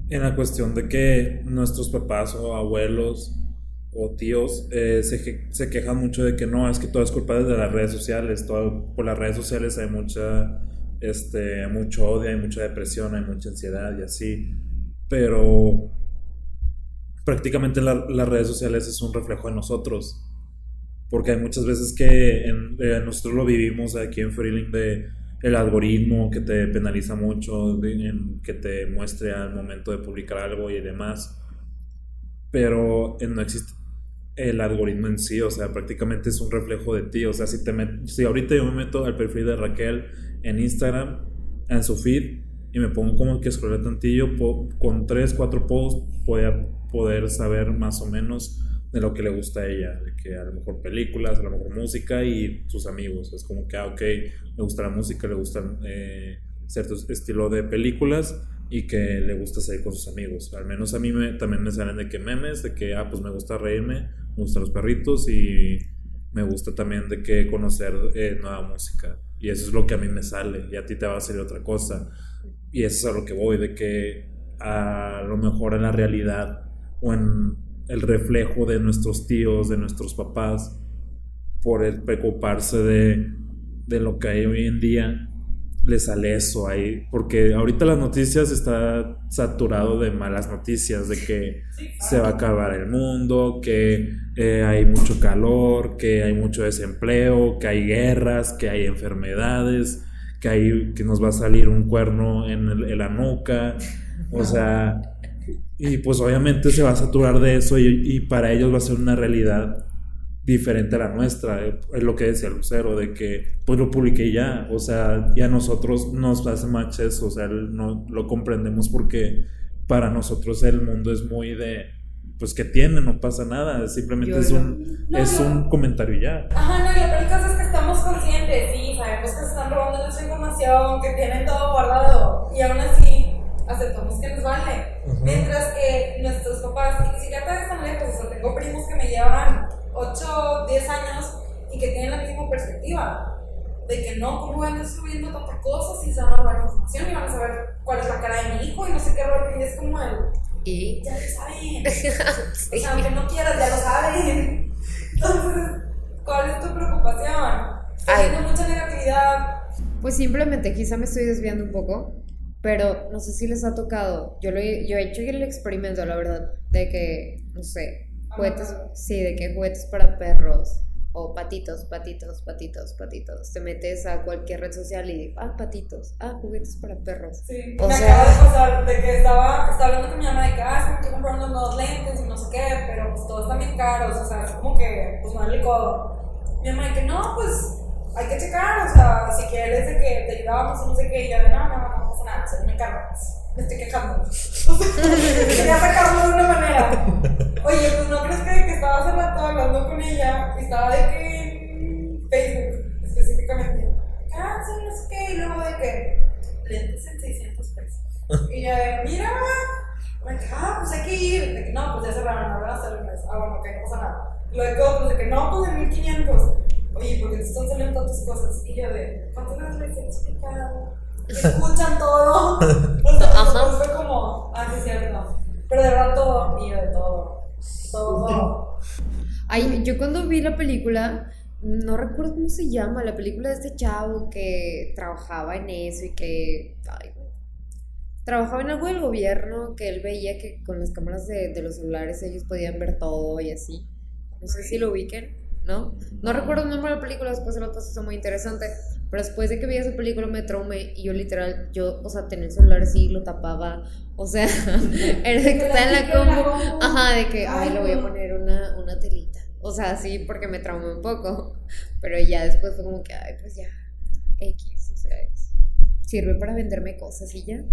en la cuestión de que nuestros papás o abuelos o tíos eh, se, se quejan mucho de que no, es que todo es culpa de las redes sociales, todo, por las redes sociales hay mucha, este, mucho odio, hay mucha depresión, hay mucha ansiedad y así, pero prácticamente la- las redes sociales es un reflejo de nosotros porque hay muchas veces que en- eh, nosotros lo vivimos aquí en Freeling de el algoritmo que te penaliza mucho, de- en- que te muestre al momento de publicar algo y demás, pero eh, no existe el algoritmo en sí, o sea, prácticamente es un reflejo de ti, o sea, si te met- si ahorita yo me meto al perfil de Raquel en Instagram, en su feed, y me pongo como que scrollar tantillo, po- con 3, 4 posts voy a poder saber más o menos de lo que le gusta a ella, de que a lo mejor películas, a lo mejor música y sus amigos. Es como que, ah, ok, le gusta la música, le gusta eh, cierto estilo de películas y que le gusta salir con sus amigos. Al menos a mí me, también me salen de que memes, de que, ah, pues me gusta reírme, me gustan los perritos y me gusta también de que conocer eh, nueva música. Y eso es lo que a mí me sale y a ti te va a salir otra cosa. Y eso es a lo que voy, de que a lo mejor en la realidad o en el reflejo de nuestros tíos, de nuestros papás, por el preocuparse de, de lo que hay hoy en día, le sale eso ahí. Porque ahorita las noticias está saturado de malas noticias, de que se va a acabar el mundo, que eh, hay mucho calor, que hay mucho desempleo, que hay guerras, que hay enfermedades, que, hay, que nos va a salir un cuerno en, el- en la nuca. O sea, y pues obviamente se va a saturar de eso y, y para ellos va a ser una realidad diferente a la nuestra. eh, Es lo que decía Lucero, de que pues lo publiqué y ya. O sea, ya a nosotros nos hace match eso. O sea, no lo comprendemos porque para nosotros el mundo es muy de pues que tiene, no pasa nada. Simplemente es un, No, es no. un comentario y ya. Ajá, no, y peor caso es que estamos conscientes, sí, sabemos que se están robando nuestra información, que tienen todo guardado, y aún así aceptamos que nos vale. Mientras que nuestros papás, y si ya te tan lejos, o sea, tengo primos que me llevan 8, 10 años y que tienen la misma perspectiva. De que no, ¿cómo van a estar subiendo tantas cosas y se van a robar información y van a saber cuál es la cara de mi hijo y no sé qué rollo? Y es como el, Y. ya lo saben. Sí. O sea, aunque no quieras, ya lo saben. Entonces, ¿cuál es tu preocupación? Está Ay. habiendo mucha negatividad. Pues simplemente, quizá me estoy desviando un poco, pero no sé si les ha tocado. Yo, lo yo he hecho el experimento, la verdad, de que, no sé, juguetes, sí, de que juguetes para perros O patitos, patitos, patitos, patitos. Te metes a cualquier red social y, ah, patitos, ah, juguetes para perros. Sí, O me sea- acaba de pasar de que estaba, estaba hablando con mi mamá de que, ah, es que comprando unos nuevos lentes y no sé qué, pero pues todos están bien caros, o sea, es como que, pues no el codo. Mi mamá de que, no, pues hay que checar, o sea, si quieres de que te ayudamos o no sé qué, y yo de, no, no, no, no pasa nada, se me carga, me estoy quejando. O quería sacarlo de una manera. Oye, pues no crees que, que estaba hace rato hablando con ella y estaba de que en Facebook específicamente. Ah, sí, no sé qué, y luego de que lentes en 600 pesos. Y yo de, mira, me ah, pues hay que ir. De que no, pues ya cerraron, ahora hasta el mes. Ah, bueno, ok, no pasa nada. Luego, pues de que no, pues de 1500. Oye, porque te están saliendo tantas cosas. Y yo de, ¿cuántas veces les he explicado? Escuchan todo. O sea, Ajá. pues fue como, ah, sí, es cierto. Pero de verdad todo, y yo de todo. Todo. Ay, yo cuando vi la película, no recuerdo cómo se llama, la película de este chavo que trabajaba en eso y que ay, trabajaba en algo del gobierno, que él veía que con las cámaras de, de los celulares ellos podían ver todo y así. No sé si lo ubiquen, ¿no? No recuerdo el nombre de la película, después se lo pasó muy interesante. Pero después de que vi esa película me traumé y yo literal, yo, o sea, tenía el celular así, lo tapaba, o sea, era de que está en la combo, ajá, de que, ay, le voy a poner una, una telita. O sea, sí, porque me traumé un poco. Pero ya después fue como que, ay, pues ya, X, o sea, es- sirve para venderme cosas y ya.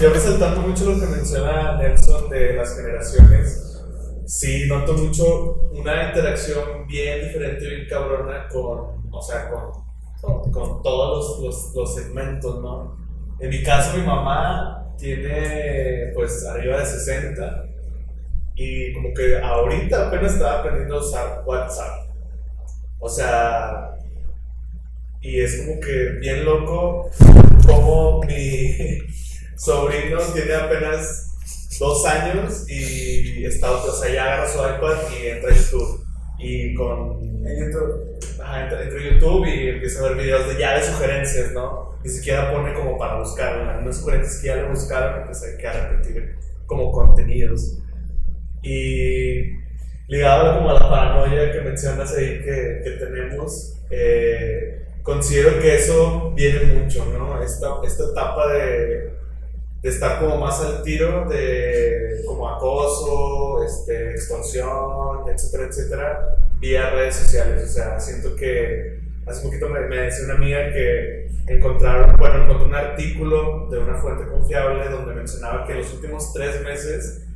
Yo resaltando mucho lo que menciona Nelson de las generaciones, sí noto mucho una interacción bien diferente, bien cabrona con, o sea, con, con, todos los, los, los segmentos, ¿no? En mi caso, mi mamá tiene pues arriba de 60 y como que ahorita apenas estaba aprendiendo a usar WhatsApp. O sea, y es como que bien loco como mi sobrino tiene apenas dos años y está, o sea, ya agarra su iPad y entra a YouTube. Y con En YouTube. Ajá, entra, entra a YouTube y empieza a ver videos de ya de sugerencias, ¿no? Ni siquiera pone como para buscar, ¿no? Unas sugerencias que ya lo buscaron, pues hay que repetir como contenidos. Y ligado como a la paranoia que mencionas ahí que, que tenemos, eh, considero que eso viene mucho, ¿no? Esta, esta etapa de, de estar como más al tiro de como acoso, este, extorsión, etcétera, etcétera, vía redes sociales. O sea, siento que hace poquito me, me decía una amiga que encontraron, bueno, encontró un artículo de una fuente confiable donde mencionaba que en los últimos tres meses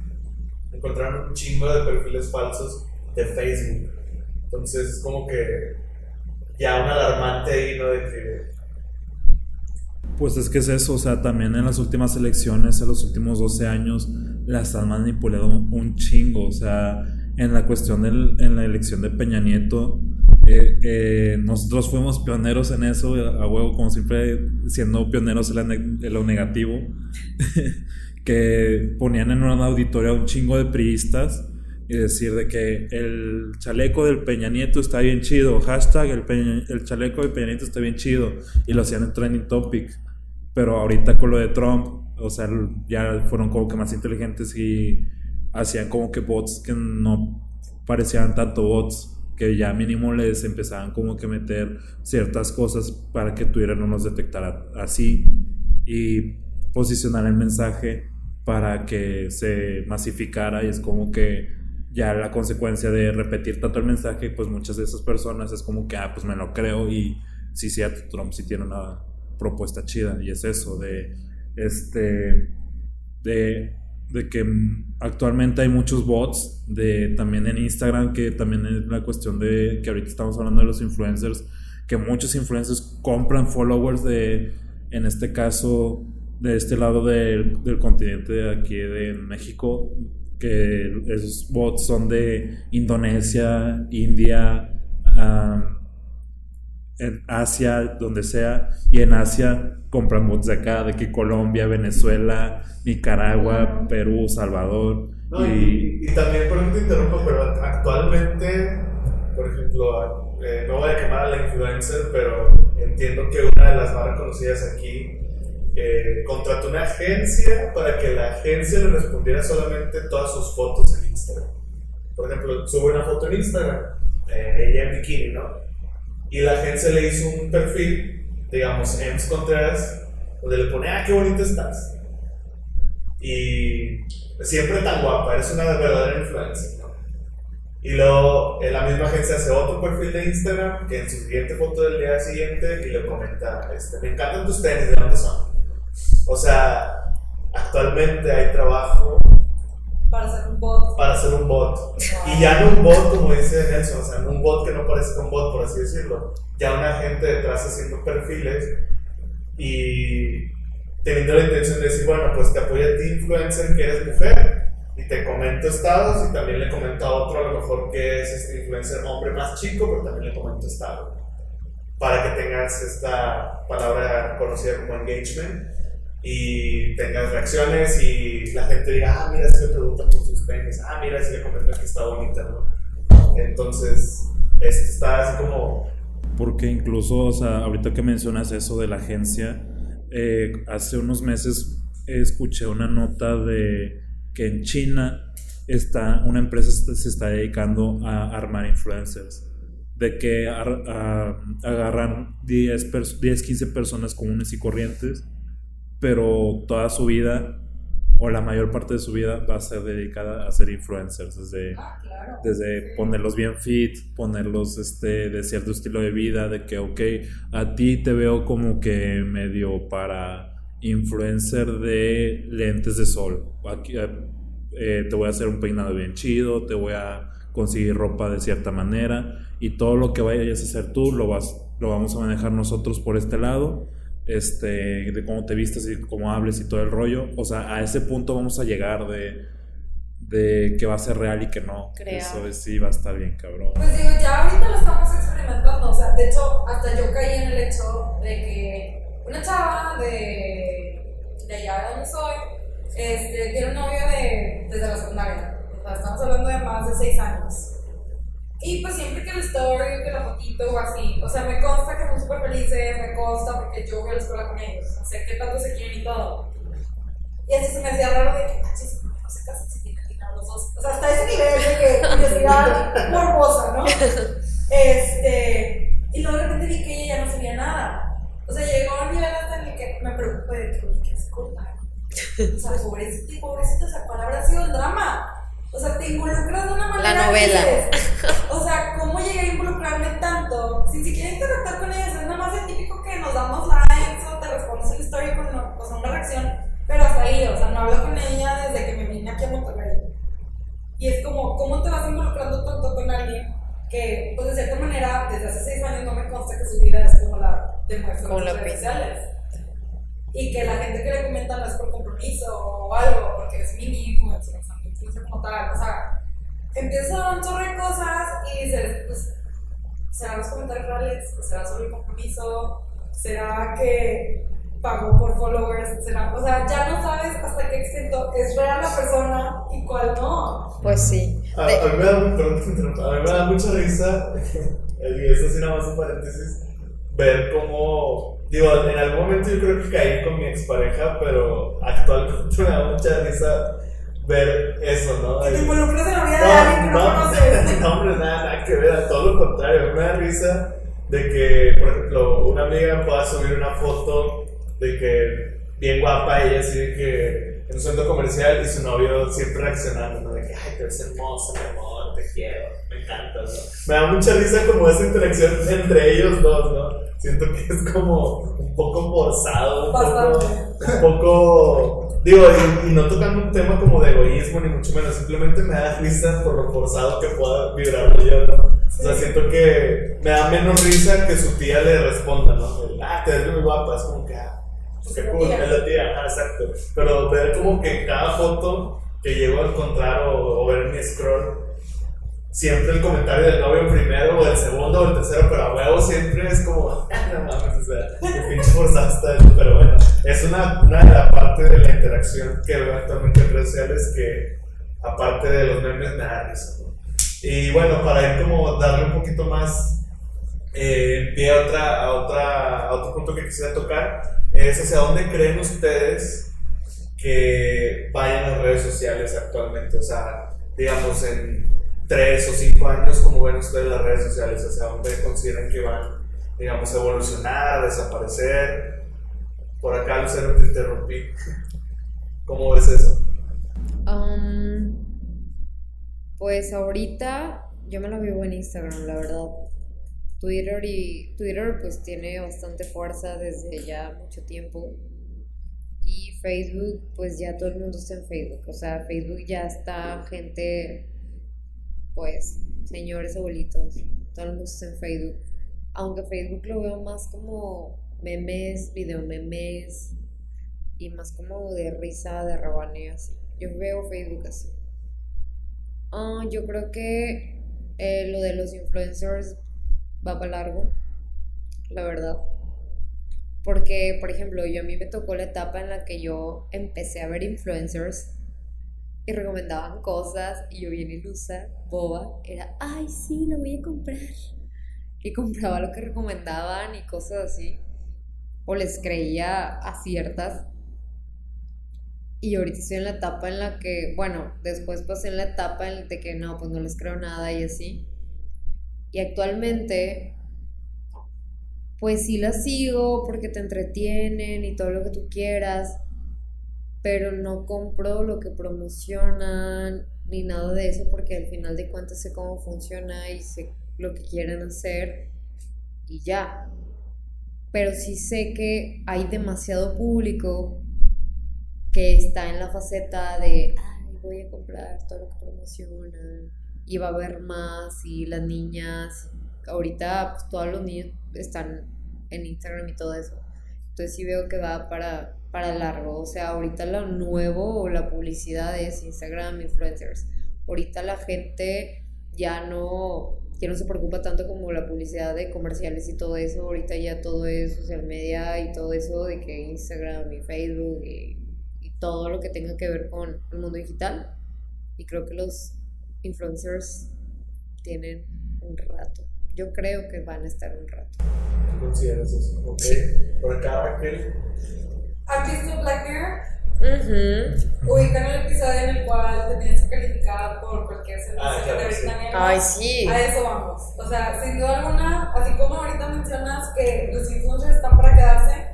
encontraron un chingo de perfiles falsos de Facebook. Entonces es como que ya un alarmante ahí, ¿no? De que Pues es que es eso, o sea, también en las últimas elecciones, en los últimos 12 años, la están manipulando un chingo, o sea, en la cuestión del, en la elección de Peña Nieto, eh, eh, nosotros fuimos pioneros en eso, a huevo, como siempre, siendo pioneros en, la lo negativo, que ponían en una auditorio a un chingo de priistas y decir de que el chaleco del Peña Nieto está bien chido, hashtag el, Peña- el chaleco del Peña Nieto está bien chido, y lo hacían en trending topic. Pero ahorita con lo de Trump, o sea, ya fueron como que más inteligentes y hacían como que bots que no parecían tanto bots, que ya mínimo les empezaban como que meter ciertas cosas para que Twitter no los detectara así y posicionar el mensaje para que se masificara y es como que ya la consecuencia de repetir tanto el mensaje, pues muchas de esas personas es como que, ah, pues me lo creo y sí, sí, Trump sí tiene una propuesta chida y es eso de, este, de, de que actualmente hay muchos bots, de también en Instagram, que también es la cuestión de que ahorita estamos hablando de los influencers, que muchos influencers compran followers de, en este caso, de este lado del, del continente de aquí de México, que esos bots son de Indonesia, India, en Asia, donde sea, y en Asia compran bots de acá, de que Colombia, Venezuela, Nicaragua, Perú, Salvador. No, y, y, y también, perdón que te interrumpa, pero actualmente, por ejemplo, eh, no voy a quemar a la influencer, pero entiendo que una de las más reconocidas aquí eh, contrató una agencia para que la agencia le respondiera solamente todas sus fotos en Instagram. Por ejemplo, sube una foto en Instagram eh, ella en bikini, ¿no? Y la agencia le hizo un perfil, digamos, Ems Contreras, donde le pone, ah, qué bonita estás. Y siempre tan guapa, eres una verdadera influencer, ¿no? Y luego eh, la misma agencia hace otro perfil de Instagram que en su siguiente foto del día siguiente y le comenta, este, me encantan tus tenis, ¿de dónde son? O sea, actualmente hay trabajo Para hacer un bot. para hacer un bot. Wow. Y ya no un bot como dice Nelson, o sea, no un bot que no parezca un bot, por así decirlo. Ya una gente detrás haciendo perfiles y teniendo la intención de decir, bueno, pues te apoya a ti, influencer, que eres mujer, y te comento estados, y también le comento a otro, a lo mejor que es este influencer hombre más chico, pero también le comento estado. Para que tengas esta palabra conocida como engagement y tengas reacciones y la gente diga, ah, mira, si le pregunta por sus tenis, ah, mira, si le comenta que está bonita. Entonces, está así como Porque incluso, o sea, ahorita que mencionas eso de la agencia, eh, hace unos meses escuché una nota de que en China está, una empresa se está dedicando a armar influencers. De que ar- agarran 10, pers- 10, 15 personas comunes y corrientes, pero toda su vida, o la mayor parte de su vida, va a ser dedicada a ser influencers. Desde, Ah, claro. desde ponerlos bien fit, ponerlos este, de cierto estilo de vida, de que, ok, a ti te veo como que medio para influencer de lentes de sol. Aquí, eh, te voy a hacer un peinado bien chido, te voy a conseguir ropa de cierta manera y todo lo que vayas a hacer tú lo, vas, lo vamos a manejar nosotros por este lado. Este, de cómo te vistes y cómo hables y todo el rollo. O sea, a ese punto vamos a llegar de, de que va a ser real y que no. Creo. Eso es- sí va a estar bien, cabrón. Pues digo, ya ahorita lo estamos experimentando. O sea, de hecho, hasta yo caí en el hecho de que una chava de, de allá de donde soy este, tiene un novio de, desde la secundaria. O sea, estamos hablando de más de seis años. Y pues siempre que el story, que la fotito o así, o sea, me consta que son súper felices, me consta porque yo voy a la escuela con ellos, o sea, qué tanto se quieren y todo. Y así se me hacía raro de que, "Achis, no se casan si tienen dinero los dos. O sea, hasta ese nivel de que curiosidad morbosa, ¿no? Este, y luego de repente vi que ella ya no sabía nada. O sea, llegó a un nivel hasta en el que me preocupé de que, oye, ¿qué hace con? O sea, pobrecito y pobrecito, o sea, ¿cuál habrá sido el drama? O sea, te involucras de una manera. que novela. Que, pues de cierta manera, desde hace seis años no me consta que su vida es como la Como en la las redes sociales? Y que la gente que le comenta no es por compromiso o algo, porque es mini influencer, o sea, influencer como tal, o sea, empiezan a un chorro de cosas y dices, pues, ¿serán los comentarios reales? ¿O será solo el compromiso? ¿Será que pagó por followers? ¿Será, o sea, ya no sabes hasta qué extent es real la persona y cuál no. Pues sí. A, De- a mí me da, a mí me da mucha risa, y esto sí nada más un paréntesis, ver cómo, digo, en algún momento yo creo que caí con mi expareja, pero actualmente me da mucha risa ver eso, ¿no? Que te El- involucres en la vida de alguien que no, no, conoces. no, hombre, nada, nada que ver, a todo lo contrario, me da risa de que, por ejemplo, una amiga pueda subir una foto de que bien guapa ella, así de que en un centro comercial y su novio siempre reaccionando, ¿no? De que, ay, te ves hermosa, mi amor, te quiero, me encanta, ¿no? Me da mucha risa como esa interacción entre ellos dos, ¿no? Siento que es como un poco forzado, un poco, un poco digo, y, y no tocando un tema como de egoísmo ni mucho menos, simplemente me da risa por lo forzado que pueda vibrar yo, ¿no? O sea, siento que me da menos risa que su tía le responda, ¿no? El, ah, te ves muy guapa, es como que, ah, cool, tía. es la tía, ah, exacto. Pero ver como que cada foto que llego a encontrar o, o ver en mi scroll, siempre el comentario del novio primero, o el segundo, o el tercero, pero a huevo siempre es como, "Ah, no mames, o sea, qué pinche pero bueno, es una, una de las partes de la interacción que veo actualmente en redes sociales que, aparte de los memes, me da risa, ¿no? Y bueno, para ir como darle un poquito más eh, pie a, otra, a, otra, a otro punto que quisiera tocar, es hacia dónde creen ustedes que vayan las redes sociales actualmente, o sea, digamos, en tres o cinco años, ¿cómo ven ustedes las redes sociales? ¿Hacia dónde consideran que van, digamos, evolucionar, desaparecer? Por acá, Lucero, te interrumpí. ¿Cómo ves eso? Um, pues ahorita yo me la vivo en Instagram, la verdad. Twitter y Twitter pues tiene bastante fuerza desde ya mucho tiempo. Y Facebook, pues ya todo el mundo está en Facebook. O sea, Facebook ya está gente, pues, señores abuelitos. Todo el mundo está en Facebook. Aunque Facebook lo veo más como memes, video memes y más como de risa, de rabaneo así. Yo veo Facebook así. Ah, yo creo que eh, lo de los influencers va para largo, la verdad. Porque, por ejemplo, yo a mí me tocó la etapa en la que yo empecé a ver influencers y recomendaban cosas y yo bien ilusa, boba, era, ay, sí, lo voy a comprar. Y compraba lo que recomendaban y cosas así. O les creía a ciertas. Y ahorita estoy en la etapa en la que, bueno, después pasé en la etapa en de que no, pues no les creo nada y así. Y actualmente, pues sí las sigo porque te entretienen y todo lo que tú quieras, pero no compro lo que promocionan ni nada de eso porque al final de cuentas sé cómo funciona y sé lo que quieren hacer y ya. Pero sí sé que hay demasiado público que está en la faceta de, ay, voy a comprar todo lo que promocionan va a haber más y las niñas, ahorita pues, todos los niños están en Instagram y todo eso. Entonces sí veo que va para, para largo. O sea, ahorita lo nuevo o la publicidad es Instagram, influencers. Ahorita la gente ya no, ya no se preocupa tanto como la publicidad de comerciales y todo eso. Ahorita ya todo es social media y todo eso de que Instagram y Facebook y, y todo lo que tenga que ver con el mundo digital. Y creo que los influencers tienen un rato. Yo creo que van a estar un rato. ¿Qué consideras eso? Ok. Por acá, Raquel. ¿Han visto Black Mirror? Ujú. Ubican el episodio en el cual te tienes que calificar por cualquier servicio Ah, claro, que te sí. brindan ellos. Ay, sí. A eso vamos. O sea, sin duda alguna, así como ahorita mencionas que los influencers están para quedarse,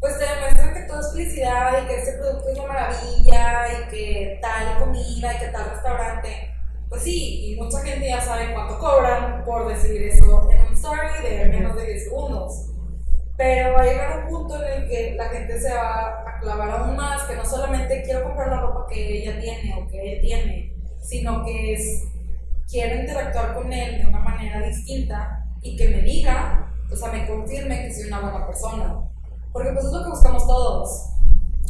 pues te demuestran que todo es felicidad y que este producto es una maravilla y que tal comida y que tal restaurante. Pues sí, y mucha gente ya sabe cuánto cobran por decir eso en un story de menos de 10 segundos. Pero va a llegar un punto en el que la gente se va a clavar aún más, que no solamente quiero comprar la ropa que ella tiene o que él tiene, sino que es, quiero interactuar con él de una manera distinta y que me diga, o sea, me confirme que soy una buena persona. Porque pues es lo que buscamos todos.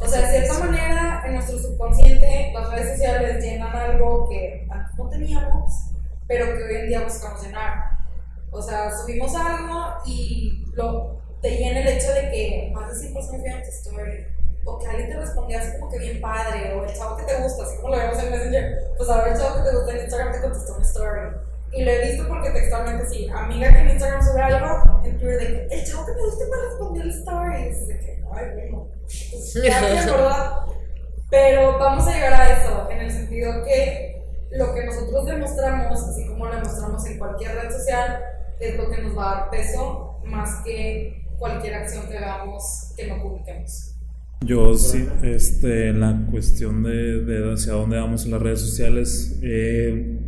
O sea, de cierta manera, en nuestro subconsciente, las redes sociales llenan algo que antes no teníamos, pero que hoy en día buscamos llenar. O sea, subimos algo y lo, te llena el hecho de que más de 100 personas vieron tu story. O que alguien te respondió así como que bien padre, o el chavo que te gusta, así como lo vemos en Messenger. Pues ahora el chavo que te gusta en Instagram te contestó una story. Y lo he visto porque textualmente sí, amiga que en Instagram sube algo, en Twitter de que el chavo que me gusta me respondió el story. Y es de que, ay, bueno, pues, ya bien, ¿verdad? Pero vamos a llegar a eso, en el sentido que lo que nosotros demostramos, así como lo demostramos en cualquier red social, es lo que nos va a dar peso más que cualquier acción que hagamos que no publiquemos. Yo sí, este, la cuestión de, de hacia dónde vamos en las redes sociales, eh,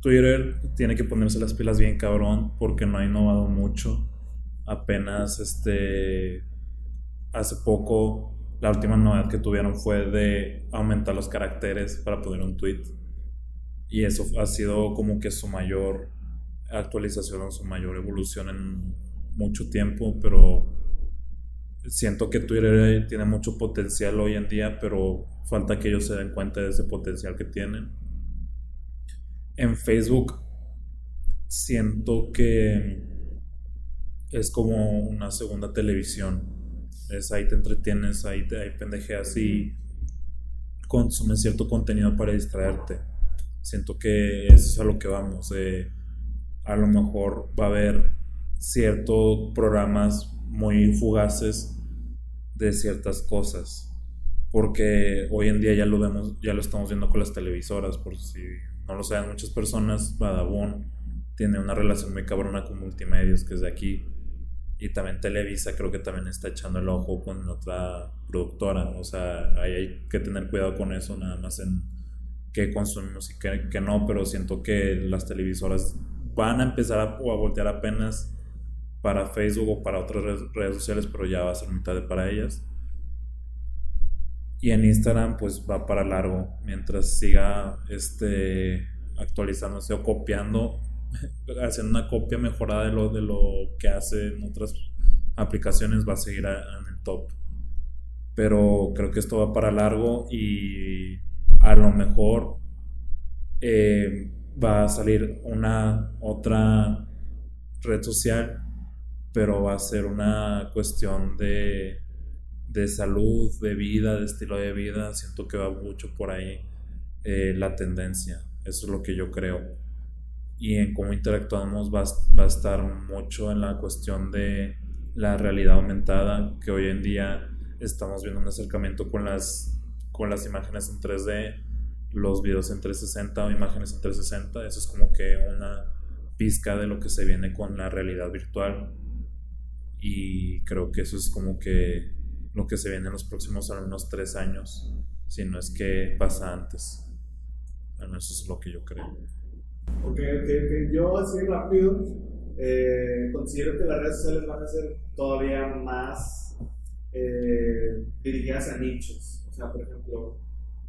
Twitter tiene que ponerse las pilas bien cabrón porque no ha innovado mucho. Apenas, este, hace poco, la última novedad que tuvieron fue de aumentar los caracteres para poner un tweet. Y eso ha sido como que su mayor actualización o su mayor evolución en mucho tiempo, pero siento que Twitter tiene mucho potencial hoy en día, pero falta que ellos se den cuenta de ese potencial que tienen. En Facebook siento que es como una segunda televisión. Es ahí te entretienes, ahí te ahí pendejeas y consumes cierto contenido para distraerte. Siento que eso es a lo que vamos. a lo mejor va a haber ciertos programas muy fugaces de ciertas cosas porque hoy en día ya lo vemos ya lo estamos viendo con las televisoras por si no lo saben muchas personas, Badabun tiene una relación muy cabrona con Multimedios, que es de aquí. Y también Televisa creo que también está echando el ojo con otra productora. O sea, ahí hay que tener cuidado con eso, nada más en qué consumimos y qué, no. Pero siento que las televisoras van a empezar a, a voltear apenas para Facebook o para otras redes, sociales, pero ya va a ser muy tarde para ellas. Y en Instagram pues va para largo, mientras siga este, actualizándose o copiando, haciendo una copia mejorada de lo, de lo que hace en otras aplicaciones, va a seguir en el top. Pero creo que esto va para largo y a lo mejor eh, va a salir una otra red social, pero va a ser una cuestión de, de salud, de vida, de estilo de vida. Siento que va mucho por ahí eh, la tendencia. Eso es lo que yo creo. Y en cómo interactuamos va, va a estar mucho en la cuestión de la realidad aumentada, que hoy en día estamos viendo un acercamiento con las, con las imágenes en 3D, los videos en 360 o imágenes en 360. Eso es como que una pizca de lo que se viene con la realidad virtual. Y creo que eso es como que lo que se viene en los próximos al menos tres años, si no es que pasa antes. Bueno, eso es lo que yo creo. Ok, ok, ok. Yo así rápido eh, considero que las redes sociales van a ser todavía más eh, dirigidas a nichos. O sea, por ejemplo,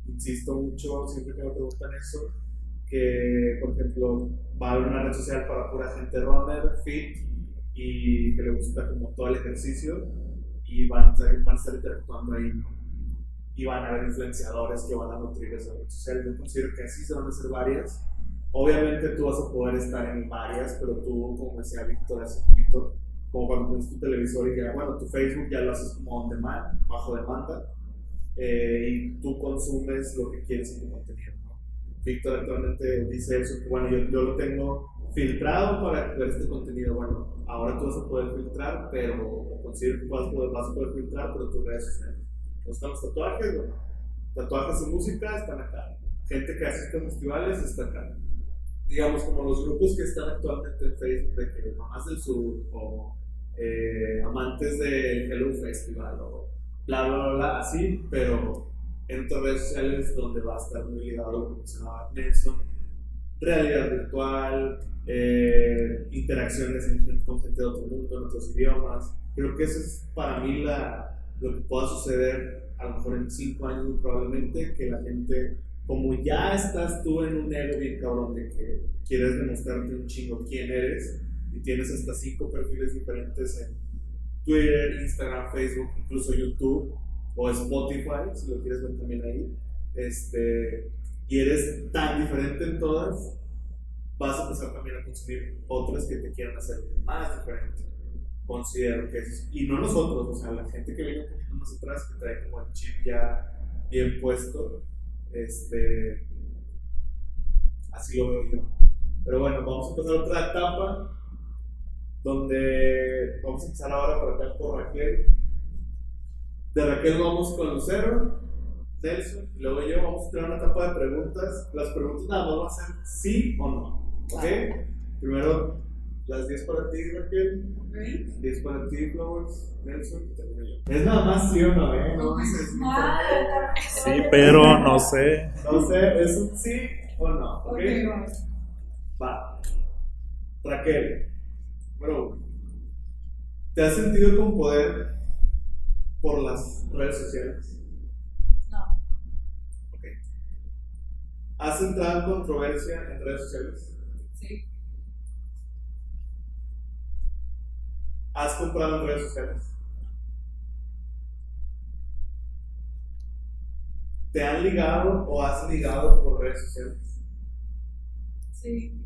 insisto mucho siempre que me preguntan eso, que por ejemplo va a haber una red social para pura gente runner, fit y que le gusta como todo el ejercicio y van a estar, van a estar interactuando ahí, ¿no? Y van a haber influenciadores que van a nutrir esa red social. Yo considero que así se van a hacer varias. Obviamente tú vas a poder estar en varias, pero tú, como decía Víctor hace poquito, como cuando tienes tu televisor y ya, bueno, tu Facebook ya lo haces como on demand, bajo demanda, eh, y tú consumes lo que quieres en tu contenido, ¿no? Víctor actualmente dice eso, que bueno, yo, yo lo tengo filtrado para ver este contenido, bueno, ahora tú vas a poder filtrar, pero considero que vas vas a poder filtrar, pero tus redes sociales. ¿Dónde están los tatuajes? Bueno, tatuajes y música están acá. Gente que asiste a festivales está acá digamos, como los grupos que están actualmente en Facebook, de que Mamás del Sur o eh, amantes del Hello Festival o bla, bla, bla, bla, así, pero en redes sociales donde va a estar muy ligado lo que mencionaba Nelson, realidad virtual, eh, interacciones con gente de otro mundo, en otros idiomas. Creo que eso es para mí la, lo que pueda suceder a lo mejor en cinco años probablemente, que la gente como ya estás tú en un ego bien cabrón de que quieres demostrarte un chingo quién eres y tienes hasta cinco perfiles diferentes en Twitter, Instagram, Facebook, incluso YouTube o Spotify, si lo quieres ver también ahí, este, y eres tan diferente en todas, vas a empezar también a consumir otras que te quieran hacer más diferente. Considero que es, y no nosotros, o sea, la gente que viene un poquito más atrás, que trae como el chip ya bien puesto, este, así lo veo yo. Pero bueno, vamos a empezar otra etapa donde vamos a empezar ahora por acá por Raquel. De Raquel vamos con Lucero, Nelson, y luego yo vamos a tener una etapa de preguntas. Las preguntas nada más van a ser sí o no. ¿Ok? Primero, las 10 para ti, Raquel. 10 para ti, Flowers, Nelson, y termino yo. Es nada más sí o no, ¿eh? No, No, dices sí, porque- Sí, pero no sé. no sé, ¿es un sí o no? ¿Ok? Va. Raquel, uno. ¿Te has sentido con poder por las redes sociales? No, Ok. ¿Has entrado en controversia en redes sociales? sí, ¿Has comprado en redes sociales? ¿Te han ligado o has ligado por redes sociales? sí,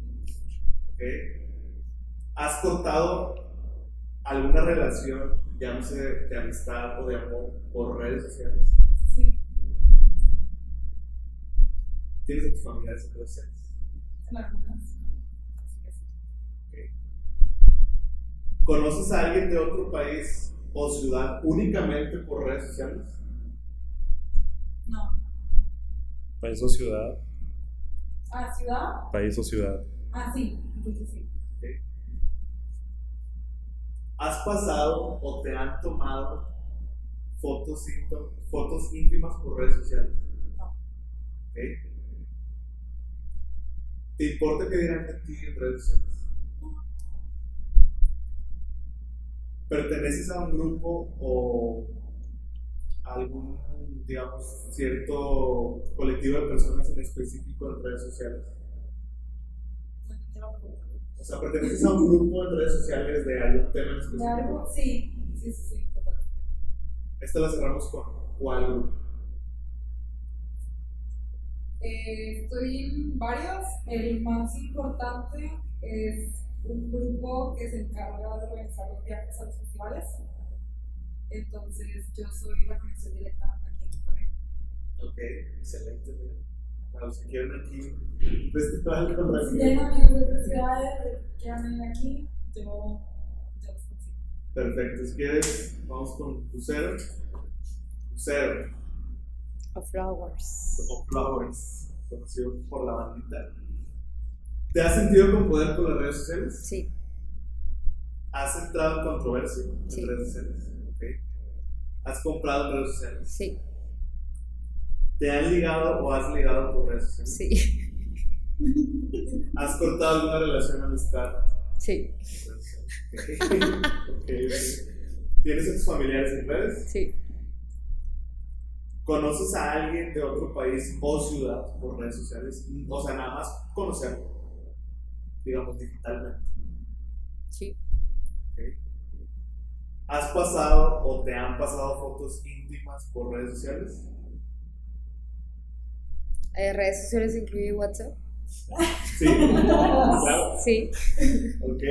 ¿Ok? ¿Has cortado alguna relación, llámese de amistad o de amor, por redes sociales? sí, ¿Tienes a tus familiares en redes sociales? en algunas. Así que sí. ¿Conoces a alguien de otro país o ciudad únicamente por redes sociales? No, País o ciudad. Ah, ciudad. País o ciudad. Ah, sí. Entonces sí. ¿Has pasado o te han tomado fotos, ínto- fotos íntimas por redes sociales? No. ¿Ok? ¿Te importa que dirán de ti en redes sociales? ¿Perteneces a un grupo o a algún, digamos, cierto colectivo de personas en específico en redes sociales? O sea, ¿perteneces a un grupo en redes sociales de algún tema en ¿De específico? algo? Sí. Sí, sí, sí. Totalmente. Esta la cerramos con cuál grupo. Eh, estoy en varios. El más importante es un grupo que se encarga de organizar los viajes a los festivales. Entonces, yo soy la conexión directa aquí en Monterrey. Ok, excelente. Para los que quieran aquí festival con Si la tienen amigos de otras ciudades que venir aquí, yo, yo los consigo. Perfecto, si quieres, vamos con Lucero. Lucero, O flowers. o Flowers, conocido por la bandita. ¿Te has sentido con poder por las redes sociales? Sí, ¿Has entrado en controversia en Sí. redes sociales? Ok. ¿Has comprado redes sociales? sí, ¿Te han ligado o has ligado por redes sociales? sí, ¿Has cortado alguna relación amistad? sí. ¿Tienes a tus familiares en redes? sí, ¿Conoces a alguien de otro país o ciudad por redes sociales? O sea, nada más conocerlo, digamos, digitalmente. sí, ¿ok? ¿Has pasado o te han pasado fotos íntimas por redes sociales? Eh, ¿Redes sociales incluye WhatsApp? Sí, claro. Sí. Ok.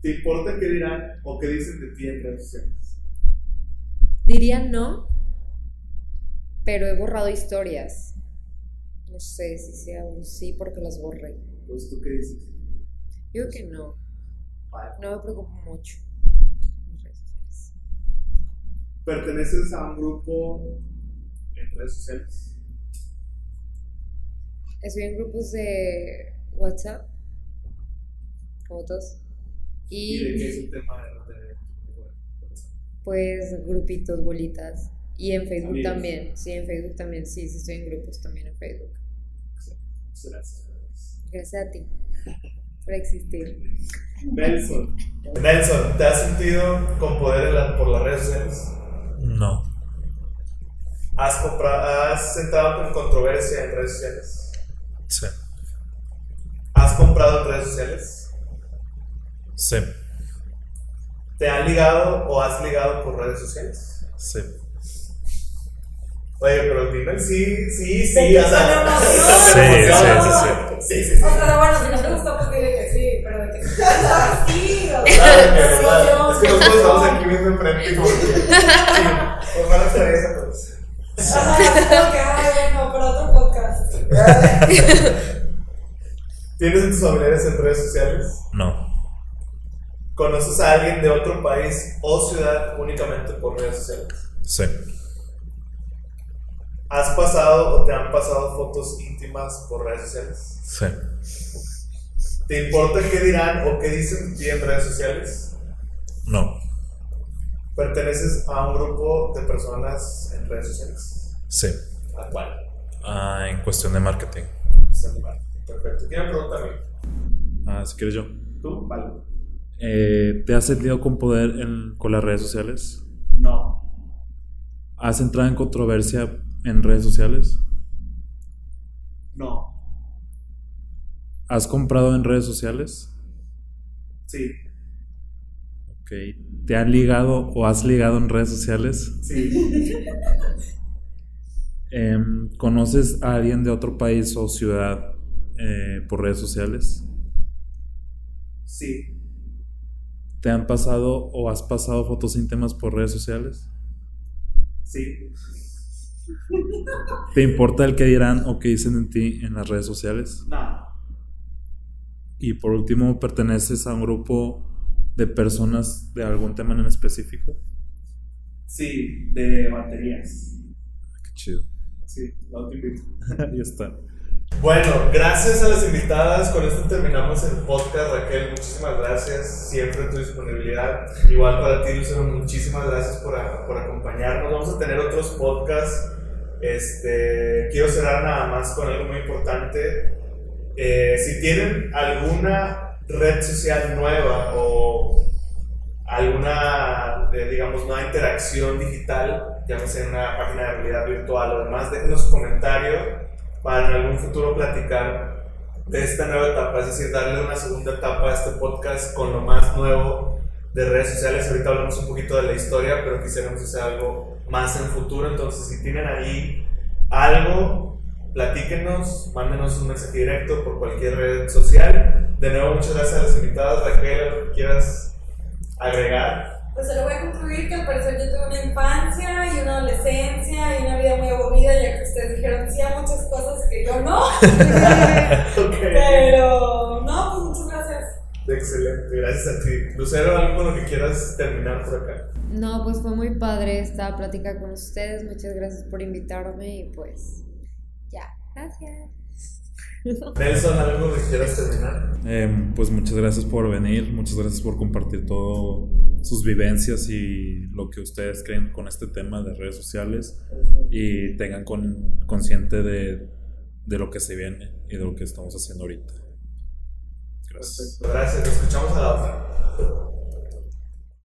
¿Te importa qué dirán o qué dicen de ti en redes sociales? Diría no, pero he borrado historias. No sé si sea un sí porque las borré. Pues tú qué dices. Yo que no. No me preocupo mucho. en redes sociales. ¿Perteneces a un grupo en redes sociales? Estoy en grupos de WhatsApp, fotos ¿Y de qué es y el tema de, de- de- pues grupitos, bolitas. Y en Facebook Amigos. también. Sí, en Facebook también. Sí, sí, estoy en grupos también en Facebook. Gracias. Gracias a ti por existir. Nelson. Nelson, ¿te has sentido con poder en la- por las redes sociales? No. ¿Has, comprado, ¿Has entrado en controversia en redes sociales? Sí. ¿Has comprado en redes sociales? Sí. ¿Te han ligado o has ligado por redes sociales? Sí. Oye, pero dime el sí, sí, sí. Sí, o sea. Sí, sí, sí, sí. sí. O sea, bueno, si no te gustó, pues dile que sí, pero de que sí. Es que nosotros estamos aquí viendo enfrente y como que. Sí, pues van a hacer eso, pues. Ajá, es como que, ay, bueno, para otro podcast. ¿Tienes tus familiares en redes sociales? No. ¿Conoces a alguien de otro país o ciudad únicamente por redes sociales? Sí. ¿Has pasado o te han pasado fotos íntimas por redes sociales? Sí. ¿Te importa qué dirán o qué dicen de ti en redes sociales? No. ¿Perteneces a un grupo de personas en redes sociales? Sí. ¿A cuál? Ah, en cuestión de marketing. Está mal. Perfecto. ¿Quién me pregunta a mí? Ah, si quieres yo. ¿Tú? Vale. Eh, ¿Te has sentido con poder en- con las redes sociales? No. ¿Has entrado en controversia en redes sociales? No. ¿Has comprado en redes sociales? Sí. Ok. ¿Te han ligado o has ligado en redes sociales? Sí. Em, ¿Conoces a alguien de otro país o ciudad eh, por redes sociales? Sí. ¿Te han pasado o has pasado fotos íntimas por redes sociales? Sí. ¿Te importa el que dirán o que dicen en ti en las redes sociales? No. Y por último, ¿perteneces a un grupo de personas de algún tema en específico? Sí. De baterías. Qué chido. Sí. Te invito. ya está. Bueno, gracias a las invitadas. Con esto terminamos el podcast. Raquel, muchísimas gracias siempre tu disponibilidad. Igual para ti, Lucero, muchísimas gracias por, a- por acompañarnos. Vamos a tener otros podcasts. Este, quiero cerrar nada más con algo muy importante. Eh, si tienen alguna red social nueva o alguna, eh, digamos, nueva interacción digital, llámese una página de realidad virtual o demás, déjenos comentarios para en algún futuro platicar de esta nueva etapa, es decir, darle una segunda etapa a este podcast con lo más nuevo de redes sociales. Ahorita hablamos un poquito de la historia, pero quisiéramos hacer algo más en futuro, entonces si tienen ahí algo, platíquenos, mándenos un mensaje directo por cualquier red social. De nuevo, muchas gracias a las invitadas. Raquel, quieras agregar. Pues se lo voy a concluir que al parecer yo tuve una infancia y una adolescencia y una vida muy aburrida, ya que ustedes dijeron sí a muchas cosas que yo no. Pero no, pues muchas gracias. Excelente, gracias a ti. Lucero, algo con lo que quieras terminar por acá. No, pues fue muy padre esta plática con ustedes. Muchas gracias por invitarme y pues ya, gracias. Nelson, algo que quieras terminar. Eh, pues muchas gracias por venir, muchas gracias por compartir todo sus vivencias y lo que ustedes creen con este tema de redes sociales y tengan con, consciente de, de lo que se viene y de lo que estamos haciendo ahorita. Gracias. Gracias, nos escuchamos a la otra.